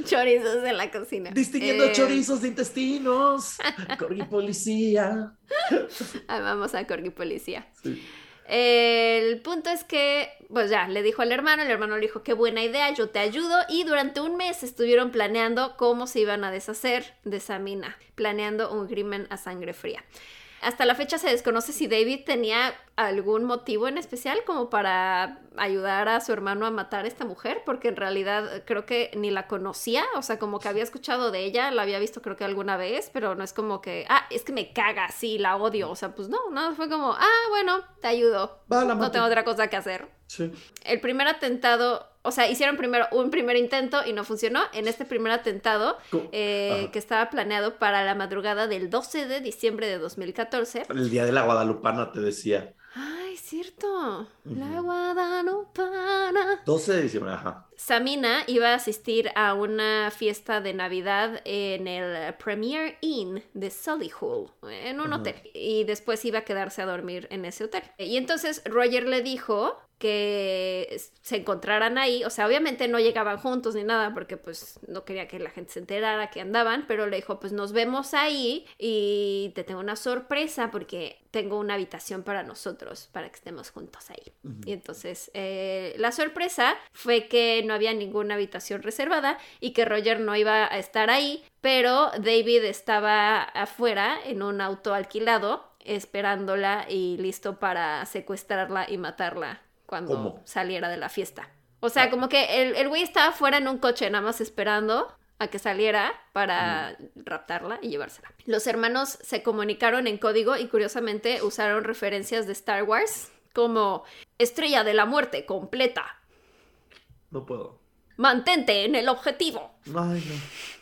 [LAUGHS]
Chorizos.
en la cocina.
Distinguiendo
Eh,
chorizos de intestinos. [LAUGHS] Corgi policía.
Amamos a Corgi Policía.
Sí.
El punto es que, pues ya, le dijo al hermano, el hermano le dijo, qué buena idea, yo te ayudo, y durante un mes estuvieron planeando cómo se iban a deshacer de esa mina, planeando un crimen a sangre fría. Hasta la fecha se desconoce si David tenía algún motivo en especial como para ayudar a su hermano a matar a esta mujer, porque en realidad creo que ni la conocía, o sea, como que había escuchado de ella, la había visto creo que alguna vez, pero no es como que, ah, es que me caga, sí, la odio, o sea, pues no, no, fue como, ah, bueno, te ayudo, no tengo otra cosa que hacer.
Sí.
El primer atentado, o sea, hicieron primero un primer intento y no funcionó. En este primer atentado, eh, que estaba planeado para la madrugada del 12 de diciembre de 2014.
El día de la Guadalupana te decía.
Ay, cierto. La. Guadalupana.
12 de diciembre, ajá.
Samina iba a asistir a una fiesta de Navidad en el Premier Inn de Solihull, en un hotel. Y después iba a quedarse a dormir en ese hotel. Y entonces Roger le dijo que se encontraran ahí, o sea, obviamente no llegaban juntos ni nada porque pues no quería que la gente se enterara que andaban, pero le dijo, pues nos vemos ahí y te tengo una sorpresa porque tengo una habitación para nosotros, para que estemos juntos ahí. Y entonces eh, la sorpresa fue que no había ninguna habitación reservada y que Roger no iba a estar ahí, pero David estaba afuera en un auto alquilado esperándola y listo para secuestrarla y matarla cuando
¿Cómo?
saliera de la fiesta. O sea, como que el, el güey estaba afuera en un coche nada más esperando a que saliera para raptarla y llevársela. Los hermanos se comunicaron en código y curiosamente usaron referencias de Star Wars como Estrella de la Muerte completa.
No puedo.
Mantente en el objetivo.
Ay,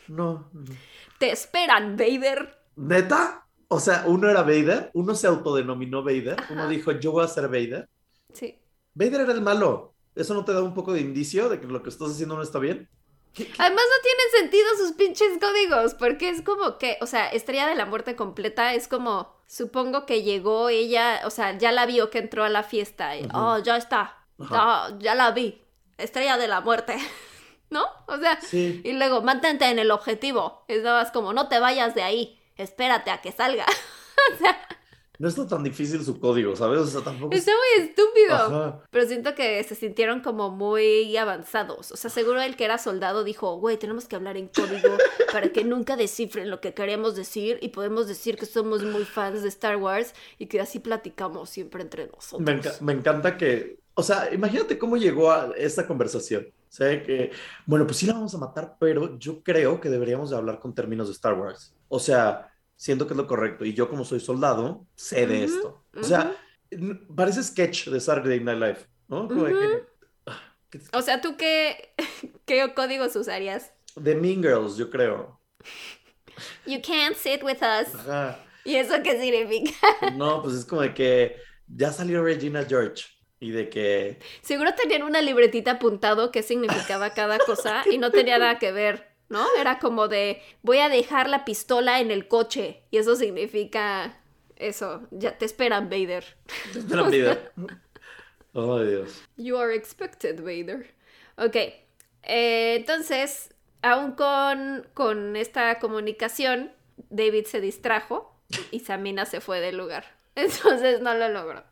no. No, no.
Te esperan, Vader.
¿Neta? O sea, uno era Vader, uno se autodenominó Vader, uno dijo, yo voy a ser Vader.
Sí.
Vader era el malo. ¿Eso no te da un poco de indicio de que lo que estás haciendo no está bien?
Además no tienen sentido sus pinches códigos, porque es como que, o sea, Estrella de la Muerte completa es como, supongo que llegó ella, o sea, ya la vio que entró a la fiesta y, oh, ya está, ya, ya la vi, Estrella de la Muerte, [LAUGHS] ¿no? O sea,
Sí.
y luego, mantente en el objetivo, es nada más como, no te vayas de ahí, espérate a que salga. [LAUGHS] o sea,
No está tan difícil su código, ¿sabes? O sea, tampoco.
está muy estúpido.
Ajá.
Pero siento que se sintieron como muy avanzados. O sea, seguro el que era soldado dijo, güey, tenemos que hablar en código para que nunca descifren lo que queremos decir y podemos decir que somos muy fans de Star Wars y que así platicamos siempre entre nosotros.
Me, enca- me encanta que. O sea, imagínate cómo llegó a esta conversación. O sea, que. Bueno, pues sí la vamos a matar, pero yo creo que deberíamos de hablar con términos de Star Wars. O sea, siento que es lo correcto. Y yo, como soy soldado, sé de esto. O sea, parece sketch de Saturday Night Live, ¿no? Como que- ah, que-
O sea, ¿tú qué, [LAUGHS] qué códigos usarías?
de Mean Girls, yo creo.
You can't sit with us.
Ajá.
¿Y eso qué significa?
No, pues es como de que ya salió Regina George y de que
Seguro tenían una libretita apuntado qué significaba cada cosa [LAUGHS] y no tenía nada que ver, ¿no? Era como de voy a dejar la pistola en el coche y eso significa eso, ya te esperan Vader.
Espera, [LAUGHS] vida. Oh, Dios.
You are expected, Vader. Ok, eh, entonces, aún con, con esta comunicación, David se distrajo y Samina se fue del lugar. [LAUGHS] Entonces no lo logró.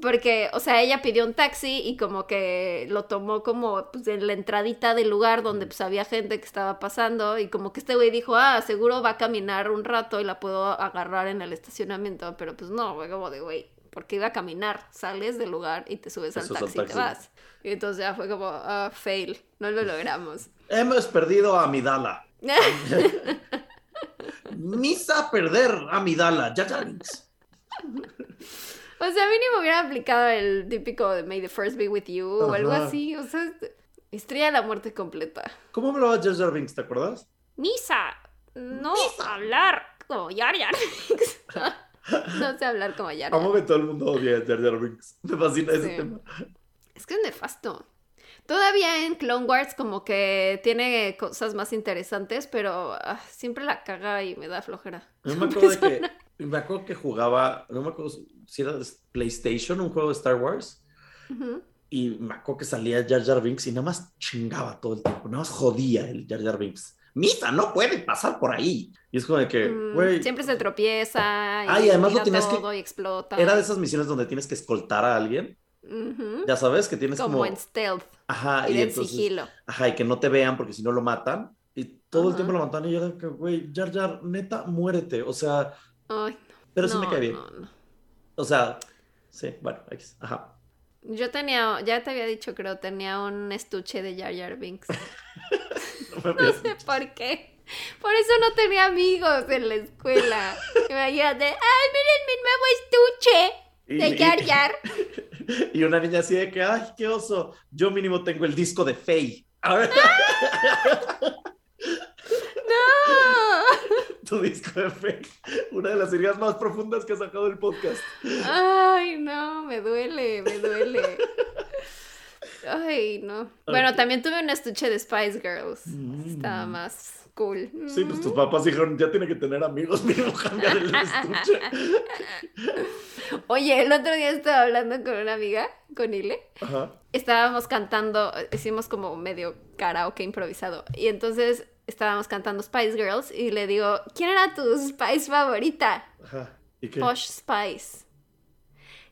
Porque, o sea, ella pidió un taxi y como que lo tomó como pues, en la entradita del lugar donde pues había gente que estaba pasando y como que este güey dijo, ah, seguro va a caminar un rato y la puedo agarrar en el estacionamiento, pero pues no, fue como de, güey, porque iba a caminar, sales del lugar y te subes al
al
taxi, y te
taxi.
vas. Y entonces ya fue como, ah, fail, no lo logramos.
Hemos perdido a Amidala. [LAUGHS] Misa perder a Amidala. Binks. [LAUGHS]
O sea, a mí ni me hubiera aplicado el típico de May the First be with you o algo así. O sea, estrella de la muerte completa.
¿Cómo hablaba Jar Jar Binks? ¿Te acuerdas?
Misa, no hablar como Yar Yar. [LAUGHS] no sé hablar como Yar
Amo
Yar.
que todo el mundo odia a Jar Jar Binks. [LAUGHS] Me fascina ese tema.
Es que es nefasto. Todavía en Clone Wars como que tiene cosas más interesantes, pero ah, siempre la caga y me da flojera.
Me [LAUGHS] acuerdo de que, me acuerdo que jugaba, no me acuerdo si era PlayStation, un juego de Star Wars,
Ujú.
y me acuerdo que salía Jar Jar Binks y nada más chingaba todo el tiempo, nada más jodía el Jar Jar Binks. Misa, no puede pasar por ahí. Y es como de que,
Mm,
güey,
Siempre se tropieza y,
Ah, y además lo
tira
tenías que-
y explota.
era de esas misiones donde tienes que escoltar a alguien, ya sabes, que tienes
como,
como,
en stealth
ajá,
y,
y
de
entonces,
sigilo.
ajá, y que no te vean porque si no lo matan. Y todo el tiempo lo matan y yo era que, güey, Jar Jar, neta, muérete. O sea,
Ay,
pero sí
no,
me cae bien.
no, no.
O sea, sí, bueno, ajá.
Yo tenía, ya te había dicho, creo, tenía un estuche de Jar Jar Binks. [LAUGHS]
No [LAUGHS]
No sé por qué. Por eso no tenía amigos en la escuela. [LAUGHS] Imagínate, ¡ay, miren mi nuevo estuche! De Jar Jar. [LAUGHS]
Y una niña así de que, ay, qué oso. Yo mínimo tengo el disco de Faye.
¡No! [LAUGHS]
tu disco de Faye. Una de las heridas más profundas que ha sacado el podcast.
Ay, no, me duele, me duele. Ay, no. Bueno, también tuve un estuche de Spice Girls. Estaba
Mm.
más cool.
Sí, pues tus
Mm.
papás dijeron, ya tiene que tener amigos, mínimo cambiar el estuche. [LAUGHS]
Oye, el otro día estaba hablando con una amiga, con Ile.
Ajá.
Estábamos cantando, hicimos como medio karaoke improvisado. Y entonces estábamos cantando Spice Girls y le digo, ¿quién era tu Spice favorita?
Ajá. ¿Y qué?
Posh Spice.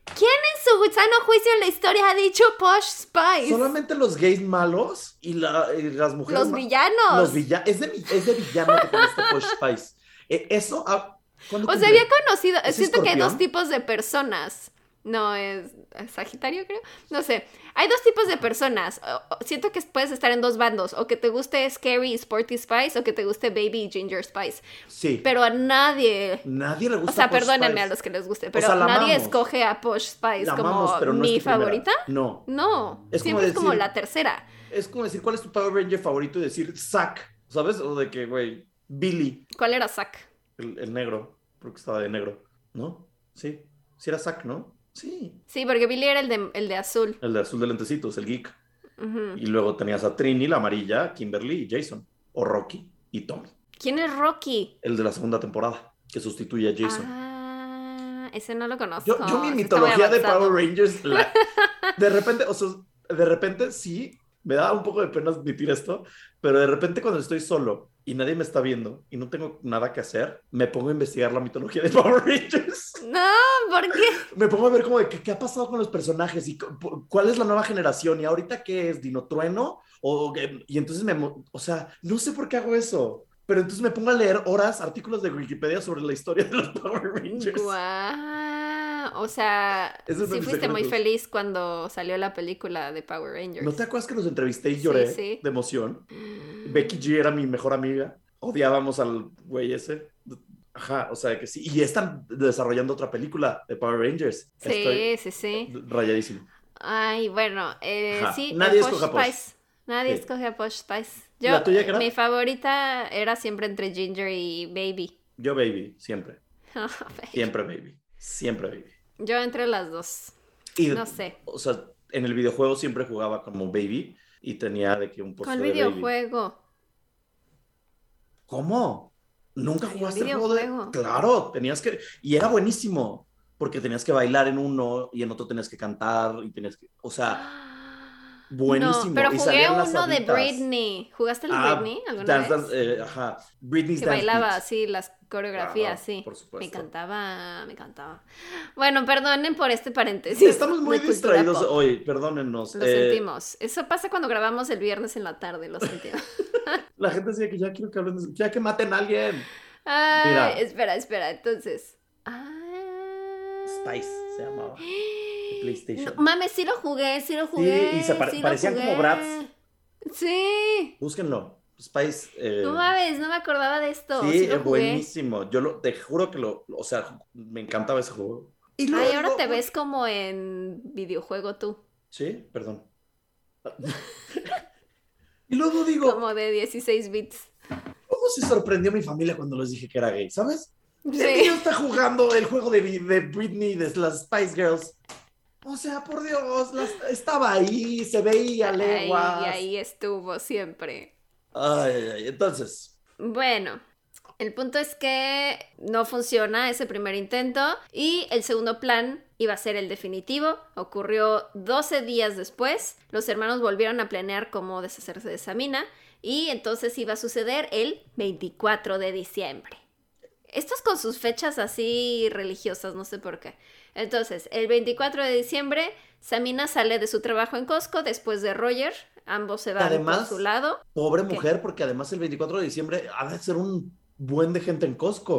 ¿Quién en su sano juicio en la historia ha dicho Posh Spice?
Solamente los gays malos y, la- y las mujeres
Los villanos.
Los villanos. Es de, es de villano que con este Posh Spice. Eh, eso. ah, ¿cuándo
O sea, había conocido,
¿Es
siento que hay dos tipos de personas. No, es es Sagitario, creo. No sé. Hay dos tipos de personas. Siento que puedes estar en dos bandos. O que te guste Scary y Sporty Spice o que te guste Baby y Ginger Spice.
Sí.
Pero a nadie...
Nadie le gusta.
O sea,
Posh
perdónenme
Spice.
a los que les guste, pero
sea,
nadie
amamos.
escoge a Posh Spice
La
como
amamos, pero no es
mi favorita.
No.
No,
Es como
siempre es como la tercera.
Es como decir, ¿cuál es tu Power Ranger favorito? Y decir, Zack. ¿Sabes? O de que, güey, Billy,
¿Cuál era Zack?
el, el negro. Porque estaba de negro. ¿No? Sí. Sí era Zack, ¿no? Sí.
Sí, porque Billy era el de, el de azul.
El de azul de lentecitos, el geek. Y luego tenías a Trini, la amarilla, Kimberly y Jason. O Rocky y Tommy.
¿Quién es Rocky?
El de la segunda temporada, que sustituye a Jason.
Ah, ese no lo conozco.
Yo, yo mi mitología de. Power Rangers, la- [LAUGHS] de repente, o sea, de repente sí, me da un poco de pena admitir esto, pero de repente cuando estoy solo y nadie me está viendo y no tengo nada que hacer, me pongo a investigar la mitología de [LAUGHS] Power Rangers.
No, ¿por qué? [LAUGHS]
Me pongo a ver como de que, qué ha pasado con los personajes y cu- cu- cuál es la nueva generación y ahorita qué es, Dino Trueno, o, qué- y entonces me, o sea, no sé por qué hago eso. Pero entonces me pongo a leer horas, artículos de Wikipedia sobre la historia de los [LAUGHS] Power Rangers.
Guau. O sea, sí fuiste muy feliz cuando salió la película de Power Rangers.
¿No te acuerdas que los entrevisté y lloré
sí.
de emoción? Becky G era mi mejor amiga. Odiábamos al güey ese. Ajá, o sea que sí. Y están desarrollando otra película de Power Rangers.
Sí,
Estoy
sí, sí.
rayadísimo.
Ay, bueno, eh, sí,
Nadie escoge a Posh.
Spice. Nadie
Sí.
escoge a Posh Spice.
¿La tuya qué era?
Mi favorita era siempre entre Ginger y Baby.
Yo, baby, siempre. [LAUGHS] Siempre, baby. Siempre, baby.
Yo entre las dos.
Y,
No sé.
O sea, en el videojuego siempre jugaba como baby y tenía de que un poste
¿Cuál
baby.
videojuego?
¿Cómo? ¿Nunca jugaste el juego de...?
videojuego.
Claro, tenías que... Y era buenísimo, porque tenías que bailar en uno y en otro tenías que cantar y tenías que... O sea, [GASPS] buenísimo.
No, pero jugué uno de. Britney. ¿Jugaste el de
Ah,
Britney alguna
Dance
vez?
Eh, ajá. Britney's
que
Dance
bailaba así las coreografías,
Ajá,
sí.
por supuesto.
Me encantaba, me encantaba. Bueno, perdonen por este paréntesis.
Sí, estamos muy distraídos
pop.
hoy, perdónennos.
Lo
Eh,
sentimos. Eso pasa cuando grabamos el viernes en la tarde, lo sentimos. [LAUGHS]
La gente decía que ya quiero que hablen de... Ya que maten a alguien.
Ay,
Mira.
espera, espera. Entonces.
Spice se llamaba. PlayStation.
No, mames, sí lo jugué, sí lo jugué.
y se pare-
sí
parecían como. Bratz.
Sí.
Búsquenlo. Spice. eh,
No mames, no me acordaba de esto.
sí,
Sí, lo
es
jugué.
buenísimo. Yo lo, te juro que lo, o sea, me encantaba ese juego. Y
Ay, ahora
luego-
te ves como en videojuego tú.
Sí, perdón. [LAUGHS] y luego digo,
Como de 16 bits.
¿cómo se sorprendió mi familia cuando les dije que era gay? ¿Sabes? El
Sí.
niño está jugando el juego de, de Britney, de las Spice Girls. O sea, por Dios, estaba ahí, se veía
Ahí,
leguas.
ahí estuvo siempre.
Ay, ay, ay. Entonces,
Bueno, el punto es que no funciona ese primer intento y el segundo plan iba a ser el definitivo. Ocurrió 12 días después. Los hermanos volvieron a planear cómo deshacerse de Samina y entonces iba a suceder el 24 de diciembre. Estos con sus fechas así religiosas, no sé por qué. Entonces, el 24 de diciembre, Samina sale de su trabajo en Costco después de Roger. Ambos se van
Además-
por su lado.
pobre
¿Qué?
mujer, porque además el 24 de diciembre ha de ser un buen de gente en Costco.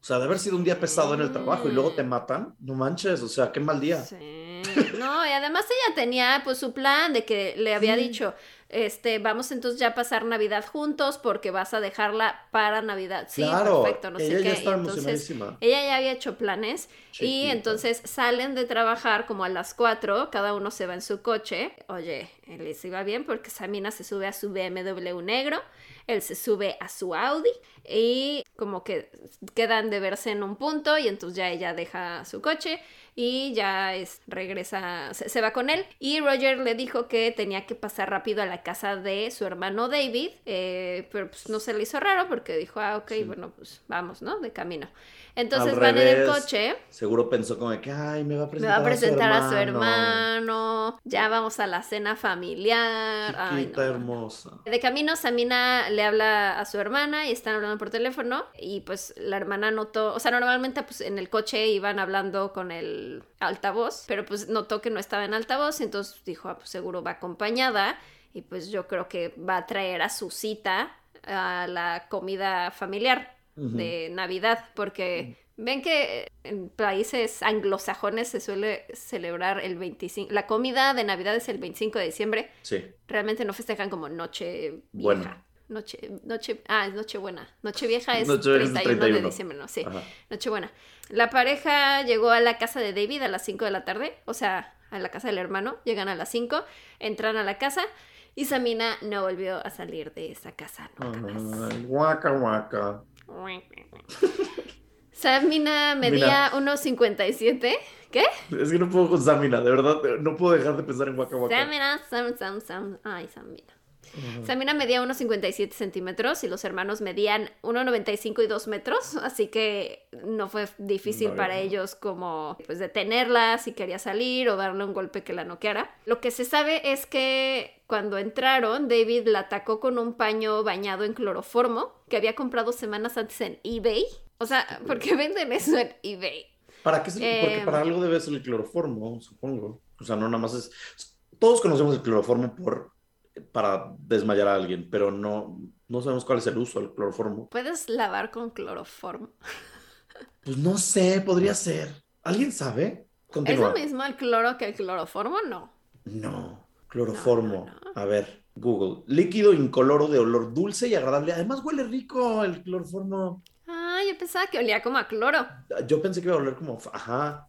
O sea, de haber sido un día pesado en el trabajo y luego te matan. No manches, o sea, qué mal día.
Sí. No, y además ella tenía pues su plan de que le había
Sí.
dicho, este, vamos entonces ya a pasar Navidad juntos porque vas a dejarla para Navidad. Sí,
claro,
perfecto, no
ella
sé
ya
qué. Entonces
emocionadísima.
ella ya había hecho planes y entonces salen de trabajar como a las 4, cada uno se va en su coche. Oye, les iba bien porque Samina se sube a su BMW negro, él se sube a su Audi y como que quedan de verse en un punto y entonces ya ella deja su coche y ya es, regresa, se, se va con él y Roger le dijo que tenía que pasar rápido a la casa de su hermano David, eh, pero pues no se le hizo raro porque dijo, ah, ok,
Sí.
bueno, pues vamos, ¿no? De camino. Entonces
Al
van en el coche.
Seguro pensó como de que, ay, me va a
Me
presentar,
va a presentar a su
hermano.
ya vamos a la cena familiar. Ay, no.
hermosa.
De camino, Samina le habla a su hermana y están hablando por teléfono y pues la hermana notó, o sea, normalmente pues en el coche iban hablando con el altavoz, pero pues notó que no estaba en altavoz, entonces dijo, ah, pues seguro va acompañada y pues yo creo que va a traer a su cita a la comida familiar De Navidad, porque ven que en países anglosajones se suele celebrar el 25, la comida de Navidad es el 25 de diciembre,
Sí.
realmente no festejan como noche
Bueno.
vieja. Noche, noche, ah, es Nochebuena. Nochevieja es
Nochevieja es
31, de
31.
diciembre, no, sí.
Ajá.
Nochebuena. La pareja llegó a la casa de David a las 5 de la tarde, o sea, a la casa del hermano. Llegan a las 5, entran a la casa y Samina no volvió a salir de esa casa nunca más.
Ay, guaca, guaca.
Samina medía 1,57. ¿Qué?
Es que no puedo con Samina, de verdad, no puedo dejar de pensar en guaca, guaca.
Samina, Sam, Sam, Sam. Ay, Samina. Samina medía 1,57 centímetros y los hermanos medían 1,95 y 2 metros, así que no fue difícil
No,
para
no.
ellos como pues detenerla si quería salir o darle un golpe que la noqueara. Lo que se sabe es que cuando entraron, David la atacó con un paño bañado en cloroformo que había comprado semanas antes en eBay. O sea, ¿por qué venden eso en eBay?
¿Para qué? se- Porque
Eh,
para algo debe ser el cloroformo, supongo. O sea, no nada más es... Todos conocemos el cloroformo por para desmayar a alguien, pero no, no sabemos cuál es el uso del cloroformo.
¿Puedes lavar con cloroformo? [LAUGHS]
Pues no sé, podría ser. ¿Alguien sabe?
¿Es
Continúa.
lo mismo el cloro que el cloroformo? No.
No, cloroformo.
No, no, no.
A ver, Google. Líquido incoloro de olor dulce y agradable. Además huele rico el cloroformo.
Ah, yo pensaba que olía como a cloro.
Yo pensé que iba a oler como... Ajá.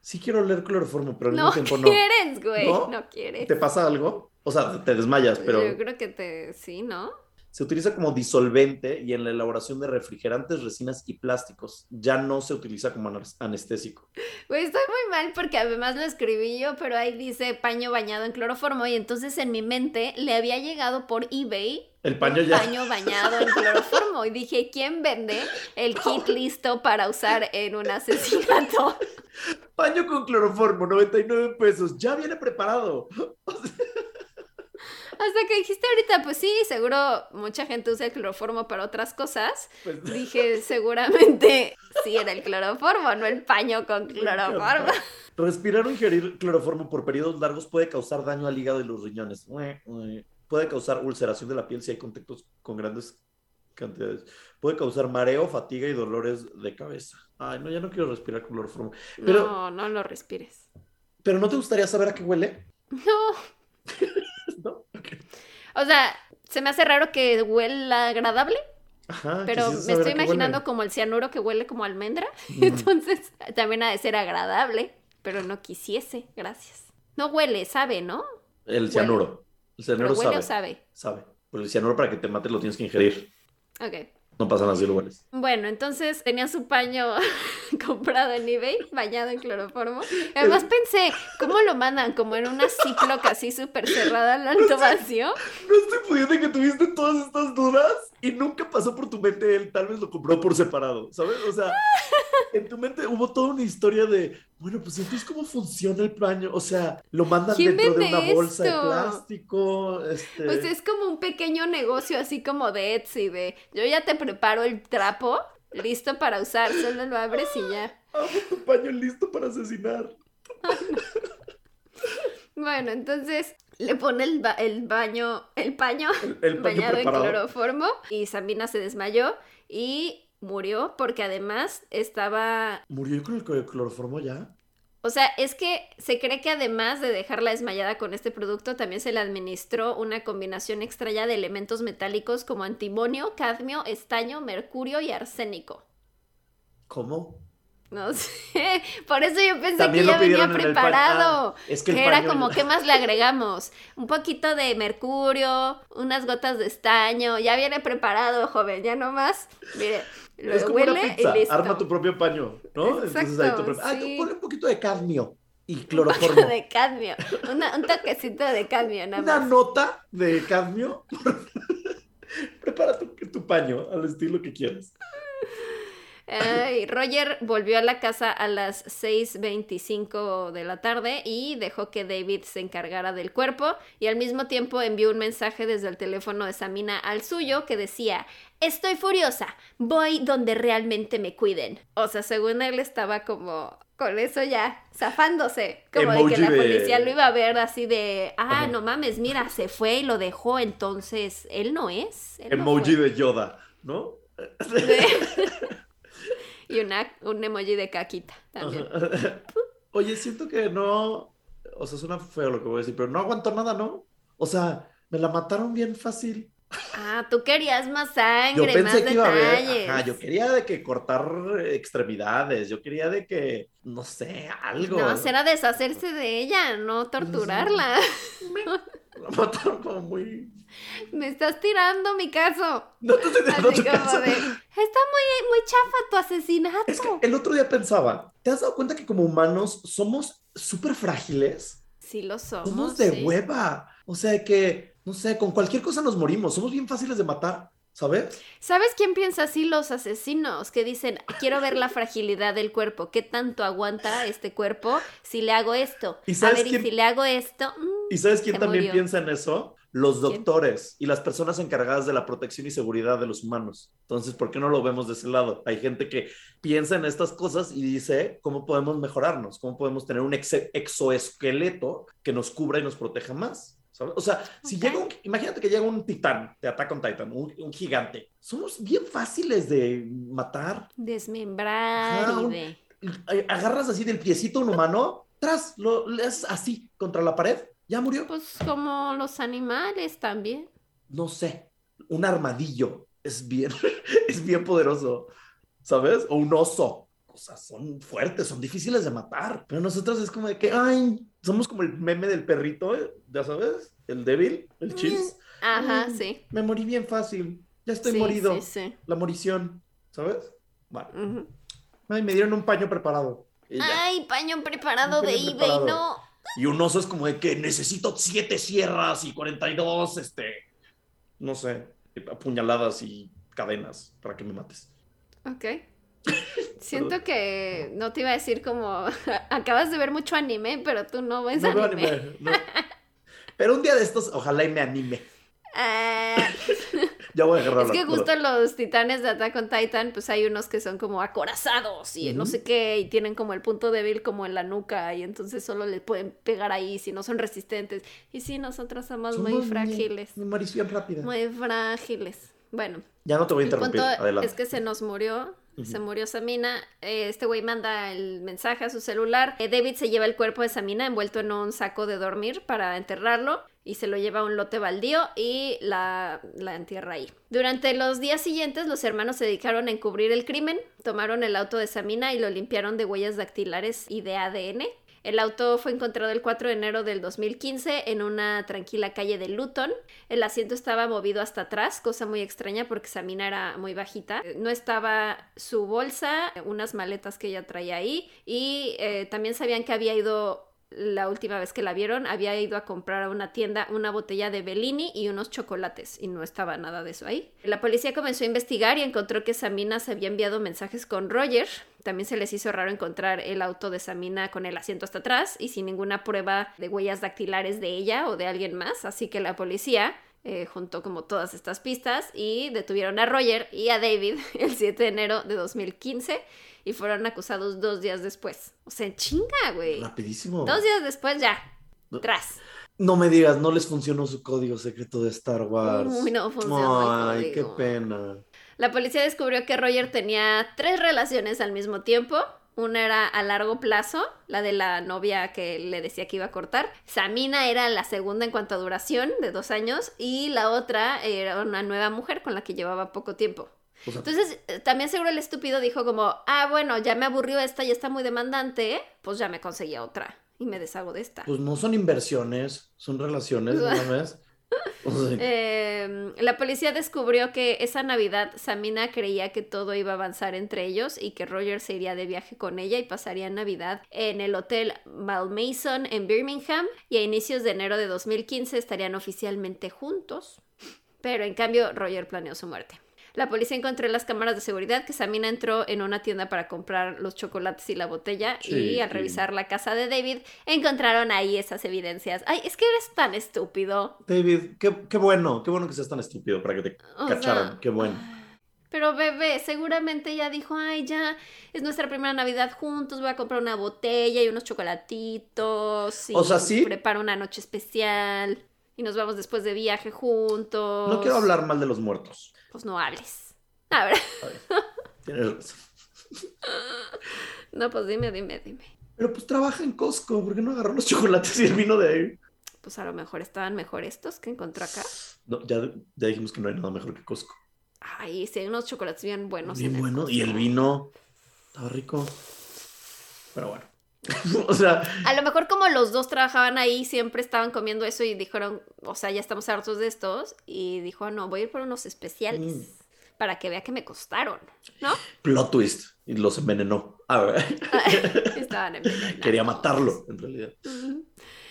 Sí quiero oler cloroformo, pero al
No
mismo tiempo no.
quieres, güey.
¿No?
No, quieres.
¿Te pasa algo? O sea, te desmayas, pero...
Yo creo que te. Sí, ¿no?
Se utiliza como disolvente y en la elaboración de refrigerantes, resinas y plásticos. Ya no se utiliza como anestésico.
Güey, estoy muy mal porque además lo escribí yo, pero ahí dice paño bañado en cloroformo y entonces en mi mente le había llegado por eBay
El paño
un
ya.
paño bañado en cloroformo y dije, ¿quién vende el kit listo para usar en un asesinato? [LAUGHS]
Paño con cloroformo, 99 pesos. Ya viene preparado. [LAUGHS]
Hasta que dijiste ahorita, pues sí, seguro mucha gente usa el cloroformo para otras cosas.
Pues, [LAUGHS]
Dije, seguramente sí era el cloroformo, no el paño con cloroformo.
Respirar o ingerir cloroformo por periodos largos puede causar daño al hígado y los riñones. Ue, ue. Puede causar ulceración de la piel si hay contactos con grandes cantidades. Puede causar mareo, fatiga y dolores de cabeza. Ay, no, ya no quiero respirar cloroformo. Pero,
No, no lo respires.
pero ¿no te gustaría saber a qué huele?
No. [LAUGHS] O sea, se me hace raro que huela agradable,
Ajá,
pero me estoy imaginando
huele.
como el cianuro que huele como almendra. [LAUGHS]
Mm.
Entonces, también ha de ser agradable, pero no quisiese. Gracias. No huele, sabe, ¿no?
El cianuro. El
Pero
cianuro
huele
sabe.
o sabe.
Sabe. Pues el cianuro para que te mates lo tienes que ingerir.
Ok.
No pasa nada si lo hueles.
Bueno, entonces tenía su paño [LAUGHS] comprado en eBay, bañado en cloroformo. [LAUGHS] Además pensé, ¿cómo lo mandan? Como en una Ziploc así súper cerrada al [LAUGHS] alto vacío.
No estoy pudiendo que tuviste todas estas dudas y nunca pasó por tu mente él tal vez lo compró por separado, ¿sabes? O sea, en tu mente hubo toda una historia de, bueno, pues entonces cómo funciona el paño, o sea, lo mandan
¿Quién
dentro de una bolsa de plástico, este,
Pues es como un pequeño negocio así como de Etsy, de yo ya te preparo el trapo, listo para usar, solo lo abres y ya.
amo tu paño listo para asesinar. [LAUGHS]
Bueno, entonces le pone el, ba- el baño, el paño
El, el paño
bañado en cloroformo y Sabina se desmayó y murió porque además estaba
¿Murió con el clor- cloroformo ya?
O sea, es que se cree que además de dejarla desmayada con este producto, también se le administró una combinación extraña de elementos metálicos como antimonio, cadmio, estaño, mercurio y arsénico.
¿Cómo?
No [LAUGHS] sé, por eso yo pensé
También
que ya venía
paño.
preparado.
Ah, es que
que era como, ¿qué más le agregamos? Un poquito de mercurio, unas gotas de estaño, ya viene preparado, joven, ya nomás. Mire, lo
Es como una
huele
pizza,
y listo.
arma tu propio paño, ¿no? Entonces ahí
Exacto,
pre- Ah,
sí.
ponle un poquito de cadmio y
Un
cloroformo.
de cadmio, una- un toquecito de cadmio nada
Una
más.
nota de cadmio. [LAUGHS] Prepara tu, tu paño al estilo que quieras.
Ay, Roger volvió a la casa a las 6.25 de la tarde y dejó que David se encargara del cuerpo y al mismo tiempo envió un mensaje desde el teléfono de Samina al suyo que decía, estoy furiosa, voy donde realmente me cuiden. O sea, según él estaba como con eso ya, zafándose, como de que la
de-
policía lo iba a ver así de, ah,
Ajá.
no mames, mira, se fue y lo dejó, entonces él no es. él
Emoji
fue".
de Yoda, ¿no? [LAUGHS] [LAUGHS]
Y una, un emoji de caquita también.
Ajá. [LAUGHS] Oye, siento que no. O sea, suena feo lo que voy a decir, pero no aguanto nada, ¿no? O sea, me la mataron bien fácil.
Ah, tú querías más
Yo
sangre, más
pensé que iba a haber.
detalles.
Ajá, yo quería de que cortar extremidades. Yo quería de que. No sé, algo.
No, será deshacerse de ella, no torturarla. [LAUGHS]
La mataron como muy.
Me estás tirando mi caso.
No te estoy tu
de, está muy, muy chafa tu asesinato.
Es que el otro día pensaba, ¿te has dado cuenta que como humanos somos súper frágiles?
Sí lo somos.
Somos de
sí.
hueva. O sea que, no sé, con cualquier cosa nos morimos. Somos bien fáciles de matar, ¿sabes?
¿Sabes quién piensa así? Los asesinos que dicen, quiero ver la fragilidad del cuerpo. ¿Qué tanto aguanta este cuerpo si le hago esto?
¿Y
A
sabes
ver, y
quién-
si le hago esto... mm,
¿Y sabes quién también
murió.
piensa en eso? Los
¿Quién?
doctores y las personas encargadas de la protección y seguridad de los humanos. Entonces, ¿por qué no lo vemos de ese lado? Hay gente que piensa en estas cosas y dice, ¿cómo podemos mejorarnos? ¿Cómo podemos tener un ex- exoesqueleto que nos cubra y nos proteja más? ¿Sabes? O sea, si llega un, imagínate que llega un titán, te ataca un titán, un, un gigante. Somos bien fáciles de matar.
Desmembrar
Ajá,
y
un-
de...
Agarras así del piecito un humano, tras, lo haces así contra la pared, ya murió.
Pues como los animales también.
no sé, un armadillo es bien, [LAUGHS] es bien poderoso, ¿sabes? O un oso. O sea, son fuertes, son difíciles de matar. Pero nosotros es como de que, ay, somos como el meme del perrito, ¿eh? ya sabes, el débil, el chis.
Ajá,
Mm,
sí.
Me morí bien fácil, ya estoy
sí,
morido.
Sí, sí.
La morición, ¿sabes? Bueno,
Ujú.
ay, me dieron un paño preparado.
Ay, paño preparado
Un
de
paño
eBay,
preparado.
no.
Y un oso es como de que necesito siete sierras y 42, este, no sé, apuñaladas y cadenas para que me mates.
Ok. [LAUGHS] Siento que no te iba a decir como [LAUGHS] acabas de ver mucho anime, pero tú no ves
No
anime.
anime, no. [LAUGHS] Pero un día de estos, ojalá y me anime.
Ah,
Ya voy a agarrar
es que justo los titanes de Attack on Titan, pues hay unos que son como acorazados y no sé qué, y tienen como el punto débil como en la nuca, y entonces solo le pueden pegar ahí si no son resistentes. Y sí, nosotros somos, muy frágiles.
Marición rápida.
Muy frágiles. Bueno.
Ya no te voy a interrumpir. Adelante.
Es que se nos murió se murió Samina. Eh, este güey manda el mensaje a su celular. Eh, David se lleva el cuerpo de Samina envuelto en un saco de dormir para enterrarlo y se lo lleva a un lote baldío y la, la entierra ahí. Durante los días siguientes, los hermanos se dedicaron a encubrir el crimen, tomaron el auto de Samina y lo limpiaron de huellas dactilares y de ADN. El auto fue encontrado el 4 de enero del 2015 en una tranquila calle de Luton. El asiento estaba movido hasta atrás, cosa muy extraña porque Samina era muy bajita. No estaba su bolsa, unas maletas que ella traía ahí y eh, también sabían que había ido la última vez que la vieron, había ido a comprar a una tienda una botella de Bellini y unos chocolates y no estaba nada de eso ahí. La policía comenzó a investigar y encontró que Samina se había enviado mensajes con Roger. También se les hizo raro encontrar el auto de Samina con el asiento hasta atrás y sin ninguna prueba de huellas dactilares de ella o de alguien más, así que la policía eh, juntó como todas estas pistas y detuvieron a Roger y a David [LAUGHS] el 7 de enero de 2015 y fueron acusados dos días después. O sea, chinga, güey.
Rapidísimo.
Dos días después ya. Tras.
No me digas, no les funcionó su código secreto de Star Wars.
Uy, no funcionó.
Ay, qué pena.
La policía descubrió que Roger tenía tres relaciones al mismo tiempo. Una era a largo plazo, la de la novia que le decía que iba a cortar. Samina era la segunda en cuanto a duración, de dos años. Y la otra era una nueva mujer con la que llevaba poco tiempo. Entonces, eh, también seguro el estúpido dijo como, ah, bueno, ya me aburrió esta, y está muy demandante, pues ya me conseguí otra y me deshago de esta.
Pues no son inversiones, son relaciones, [LAUGHS] ¿no ves? [LAUGHS]
Em, la policía descubrió que esa Navidad Samina creía que todo iba a avanzar entre ellos y que Roger se iría de viaje con ella y pasaría Navidad en el hotel Malmason en Birmingham y a inicios de enero de 2015 estarían oficialmente juntos. Pero en cambio Roger planeó su muerte. La policía encontró en las cámaras de seguridad que Samina entró en una tienda para comprar los chocolates y la botella y al revisar la casa de David encontraron ahí esas evidencias. Ay, es que eres tan estúpido.
David, qué, bueno, qué bueno que seas tan estúpido para que te cacharan, qué bueno.
Pero bebé, seguramente ya dijo, ay, ya es nuestra primera Navidad juntos, voy a comprar una botella y unos chocolatitos. Y
o sea, sí.
Preparo una noche especial y nos vamos después de viaje juntos.
No quiero hablar mal de los muertos
pues no hables. A ver.
Tienes razón. [LAUGHS]
No, pues dime, dime, dime.
Pero pues trabaja en Costco, ¿por qué no agarró los chocolates y el vino de ahí?
Pues a lo mejor estaban mejor estos que encontró acá.
No, ya, ya dijimos que no hay nada mejor que Costco.
Ay, sí, hay unos chocolates bien buenos.
Bien buenos. Y el vino estaba rico. Pero bueno. [LAUGHS] o sea.
A lo mejor como los dos trabajaban ahí, siempre estaban comiendo eso y dijeron, o sea, ya estamos hartos de estos. Y dijo, no, voy a ir por unos especiales. Mm. Para que vea que me costaron, ¿no?
Plot twist. Y los envenenó. A ver. [LAUGHS]
Estaban envenenados.
Quería matarlo, en realidad.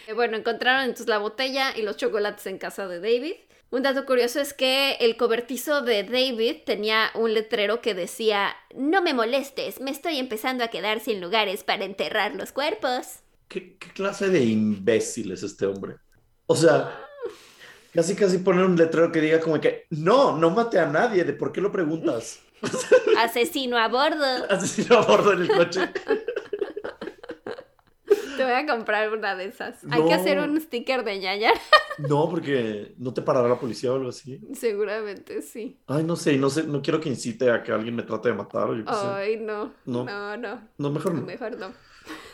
Eh, bueno, encontraron entonces la botella y los chocolates en casa de David. Un dato curioso es que el cobertizo de David tenía un letrero que decía, no me molestes, me estoy empezando a quedar sin lugares para enterrar los cuerpos.
¿Qué, clase de imbécil es este hombre? O sea, casi casi poner un letrero que diga como que, no, no mate a nadie, ¿de por qué lo preguntas? [LAUGHS]
Asesino a bordo.
Asesino a bordo en el coche. [LAUGHS] [LAUGHS]
Te voy a comprar una de esas. Hay que hacer un sticker de ñaña. [LAUGHS]
No, porque no te parará la policía o algo así.
Seguramente sí.
Ay, no sé, no sé, no quiero que incite a que alguien me trate de matar.
Ay, no. No. No,
no. mejor no.
Mejor no.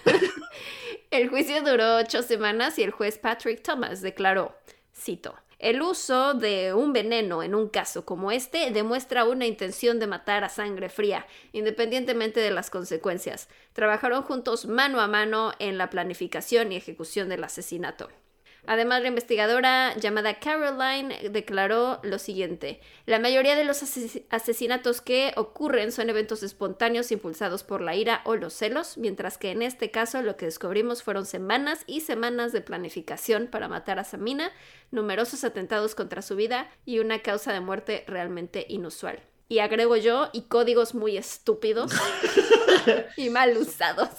[LAUGHS] el juicio duró ocho semanas y el juez Patrick Thomas declaró, cito, el uso de un veneno en un caso como este demuestra una intención de matar a sangre fría, independientemente de las consecuencias. Trabajaron juntos mano a mano en la planificación y ejecución del asesinato. Además, la investigadora llamada Caroline declaró lo siguiente. La mayoría de los asesinatos que ocurren son eventos espontáneos impulsados por la ira o los celos, mientras que en este caso lo que descubrimos fueron semanas y semanas de planificación para matar a Samina, numerosos atentados contra su vida y una causa de muerte realmente inusual. Y agrego yo, y códigos muy estúpidos [LAUGHS] y mal usados.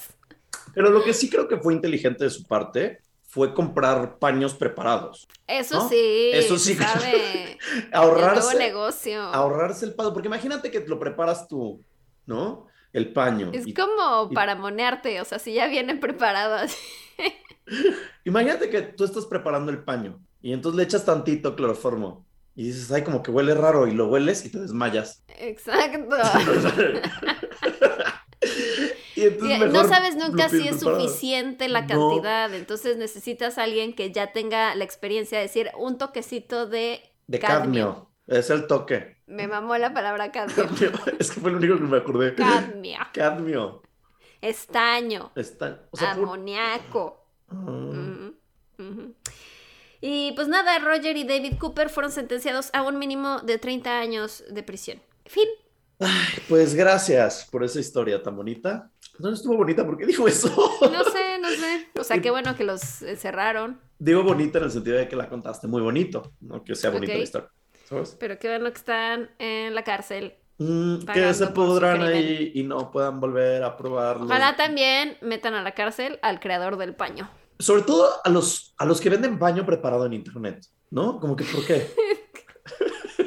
Pero lo que sí creo que fue inteligente de su parte fue comprar paños preparados.
Eso sí.
Eso sí. [LAUGHS] ahorrarse.
El negocio.
Ahorrarse el paño. Porque imagínate que lo preparas tú, ¿no? El paño.
Es como para monearte, o sea, si ya vienen preparados. [LAUGHS]
imagínate que tú estás preparando el paño y entonces le echas tantito cloroformo y dices, ay, como que huele raro y lo hueles y te desmayas.
Exacto. [LAUGHS]
Y entonces
no sabes nunca si es
preparado.
suficiente la
No.
cantidad, entonces necesitas a alguien que ya tenga la experiencia de decir un toquecito de,
De cadmio. Es el toque.
Me mamó la palabra cadmio. [LAUGHS]
Cadmio. Es que fue lo único que me acordé.
Cadmio.
Cadmio.
Estaño.
O sea,
amoníaco.
Ah.
Y pues nada, Roger y David Cooper fueron sentenciados a un mínimo de 30 años de prisión. Fin.
Pues gracias por esa historia tan bonita. No estuvo bonita porque dijo eso.
No sé, no sé. O sea, [LAUGHS] qué bueno que los encerraron.
Digo bonita en el sentido de que la contaste muy bonito, no que sea bonita
Ok.
la historia. ¿Sabes?
Pero qué bueno que están en la cárcel.
Mm, que se
por crimen.
ahí y no puedan volver a probarlo.
Ojalá también metan a la cárcel al creador del paño.
Sobre todo a los, a los que venden baño preparado en internet, ¿no? Como que, ¿por qué? [LAUGHS]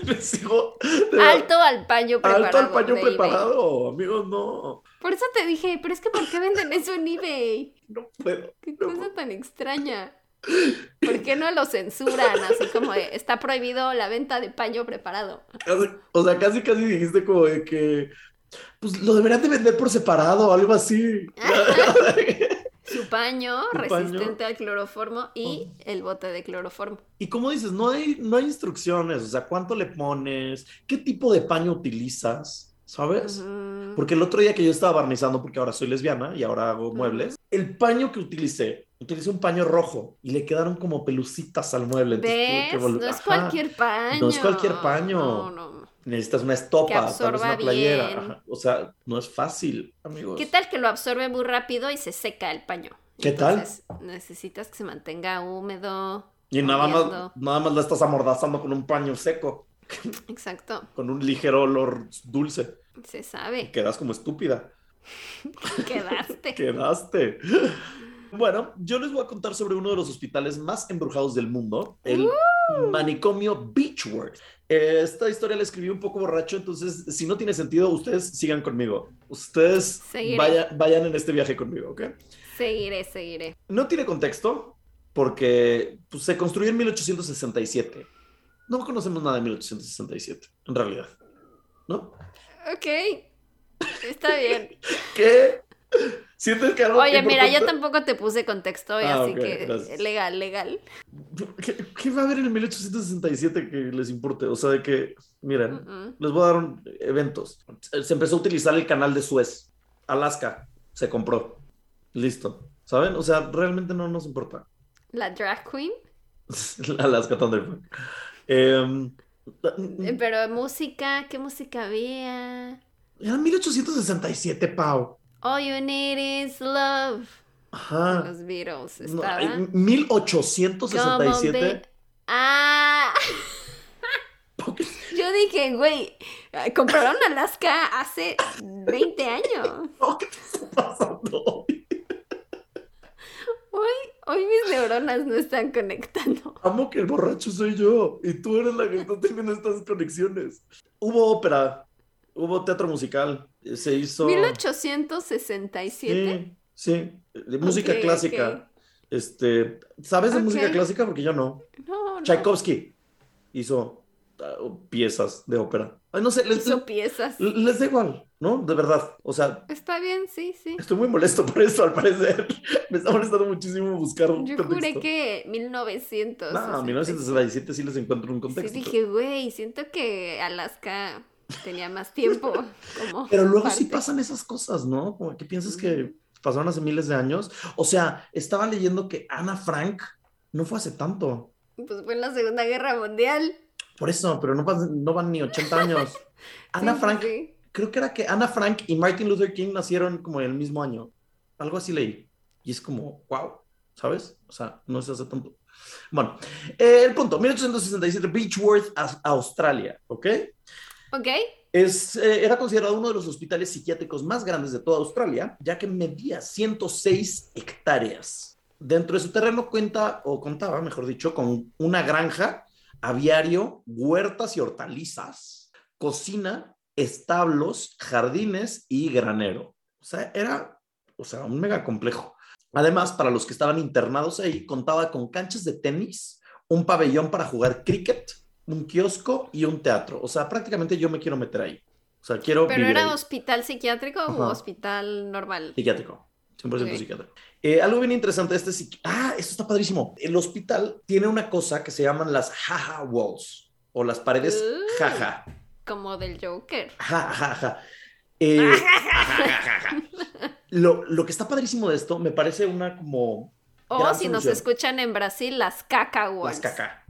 [LAUGHS]
Alto al paño preparado.
alto al paño
eBay.
preparado, amigos, no.
Por eso te dije, pero es que ¿por qué venden eso en eBay?
No puedo.
Qué
No
cosa tan extraña. ¿Por qué no lo censuran? Así como de, está prohibido la venta de paño preparado.
Casi- o sea, casi, casi dijiste como de que, pues lo deberían de vender por separado o algo así. [LAUGHS]
Paño resistente al cloroformo y
Oh.
el bote de cloroformo.
y como dices, no hay, no hay instrucciones, o sea, cuánto le pones, qué tipo de paño utilizas, ¿sabes? Porque el otro día que yo estaba barnizando, porque ahora soy lesbiana y ahora hago muebles, el paño que utilicé, utilicé un paño rojo y le quedaron como pelucitas al mueble. entonces
¿Ves?
que
No es
Ajá.
cualquier paño.
No es cualquier paño.
No, no.
Necesitas una estopa,
Que
tal vez una playera. ajá. O sea, no es fácil, amigos.
¿Qué tal que lo absorbe muy rápido y se seca el paño?
¿Qué tal?
Necesitas que se mantenga húmedo.
Y nada más, nada más la estás amordazando con un paño seco, [LAUGHS]
Exacto.
con un ligero olor dulce.
Se sabe.
Quedas como estúpida. [LAUGHS]
Quedaste. [LAUGHS]
Quedaste. Bueno, yo les voy a contar sobre uno de los hospitales más embrujados del mundo, el manicomio Beechworth. Eh, Esta historia la escribí un poco borracho, entonces si no tiene sentido, ustedes sigan conmigo. Ustedes vaya- vayan en este viaje conmigo, ¿ok?
Seguiré, seguiré.
No tiene contexto porque pues, se construyó en 1867. No conocemos nada de 1867, en realidad. ¿No?
Ok. Está bien. [LAUGHS]
¿Qué? ¿Sientes que algo
Oye, mira, yo tampoco te puse contexto, y
Ah,
así que
gracias.
legal, legal.
¿Qué, qué va a haber en el 1867 que les importe? O sea, de que, miren, les voy a dar un- eventos. Se empezó a utilizar el canal de Suez. Alaska se compró. Listo. ¿Saben? O sea, realmente no nos importa.
La drag queen. [LAUGHS]
Alaska Thunderbird. Em,
Eh, Pero música, ¿qué música había?
era 1867, Pau.
All you need is love.
Ajá.
Los Beatles
No,
estaba. on,
1867.
babe. Ah. Yo dije, güey, compraron Alaska hace 20 años.
¿Qué te está pasando?
Hoy, hoy mis neuronas no están conectando.
Amo que el borracho soy yo y tú eres la que está teniendo estas conexiones. Hubo ópera, hubo teatro musical, se hizo...
1867.
Sí, sí, música clásica. Este, ¿sabes de música clásica? Porque yo no.
No, no.
Tchaikovsky hizo ah, piezas de ópera. Ay, no sé, les,
Hizo piezas.
les da igual, ¿no? De verdad. O sea,
Está bien, sí, sí.
estoy muy molesto por esto, al parecer. [LAUGHS] Me está molestando muchísimo buscar un
Yo
contexto.
juré que 1900.
No, 1967 sí les encuentro un
Sí,
contexto.
dije, güey, siento que Alaska tenía más tiempo. Como
Pero luego sí
parte.
pasan esas cosas, ¿no? Como que piensas que pasaron hace miles de años. O sea, estaba leyendo que Ana Frank no fue hace tanto.
Pues fue en la Segunda Guerra Mundial.
Por eso, pero no, no van ni 80 años. [LAUGHS] Ana
Sí, sí,
Frank,
sí.
creo que era que Ana Frank y Martin Luther King nacieron como en el mismo año. Algo así leí. Y es como, wow, ¿sabes? O sea, no es hace tanto. Bueno, eh, el punto, 1867, Beechworth, Aus- Australia, ¿ok?
Ok.
Es, eh, era considerado uno de los hospitales psiquiátricos más grandes de toda Australia, ya que medía 106 hectáreas. Dentro de su terreno cuenta, o contaba, mejor dicho, con una granja, aviario, huertas y hortalizas, cocina, establos, jardines y granero. O sea, era o sea, un mega complejo. Además, para los que estaban internados ahí, contaba con canchas de tenis, un pabellón para jugar cricket, un kiosco y un teatro. O sea, prácticamente yo me quiero meter ahí. O sea, quiero.
¿Pero era hospital psiquiátrico o hospital normal?
Psiquiátrico. 100% psiquiátrico. Eh, algo bien interesante, este Ah, esto está padrísimo. El hospital tiene una cosa que se llaman las jaja walls o las paredes uh, jaja.
Como del Joker.
Jajaja. Eh, [LAUGHS] lo, lo, que está padrísimo de esto me parece una como.
O si nos escuchan en Brasil, las caca
walls. Las caca.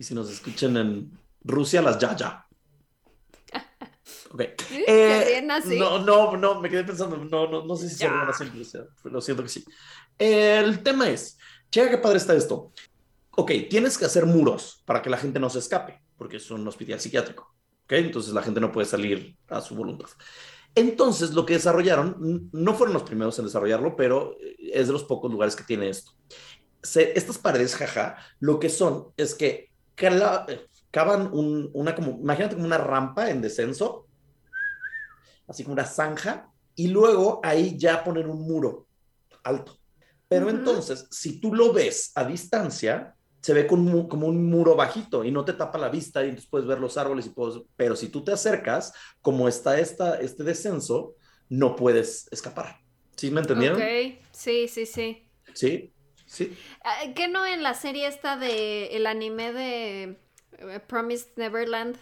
Y si nos escuchan en Rusia, las yaya. Ok. [LAUGHS] Eh, no, no, no, me quedé pensando, no, no, no sé si se así en Rusia, lo siento que sí. El tema es, checa qué padre está esto. Ok, tienes que hacer muros para que la gente no se escape, porque es un hospital psiquiátrico. Ok, entonces la gente no puede salir a su voluntad. Entonces, lo que desarrollaron, no fueron los primeros en desarrollarlo, pero es de los pocos lugares que tiene esto. estas paredes, jaja, lo que son es que cavan una como, imagínate como una rampa en descenso, así como una zanja, y luego ahí ya poner un muro alto. Pero entonces, si tú lo ves a distancia, se ve como, como, un muro bajito y no te tapa la vista y entonces puedes ver los árboles y puedes, pero si tú te acercas, como está esta, este descenso, no puedes escapar. ¿Sí me entendieron?
Ok, sí, sí, sí.
Sí, sí.
Ah, ¿Qué no en la serie esta de el anime de eh, Promised Neverland?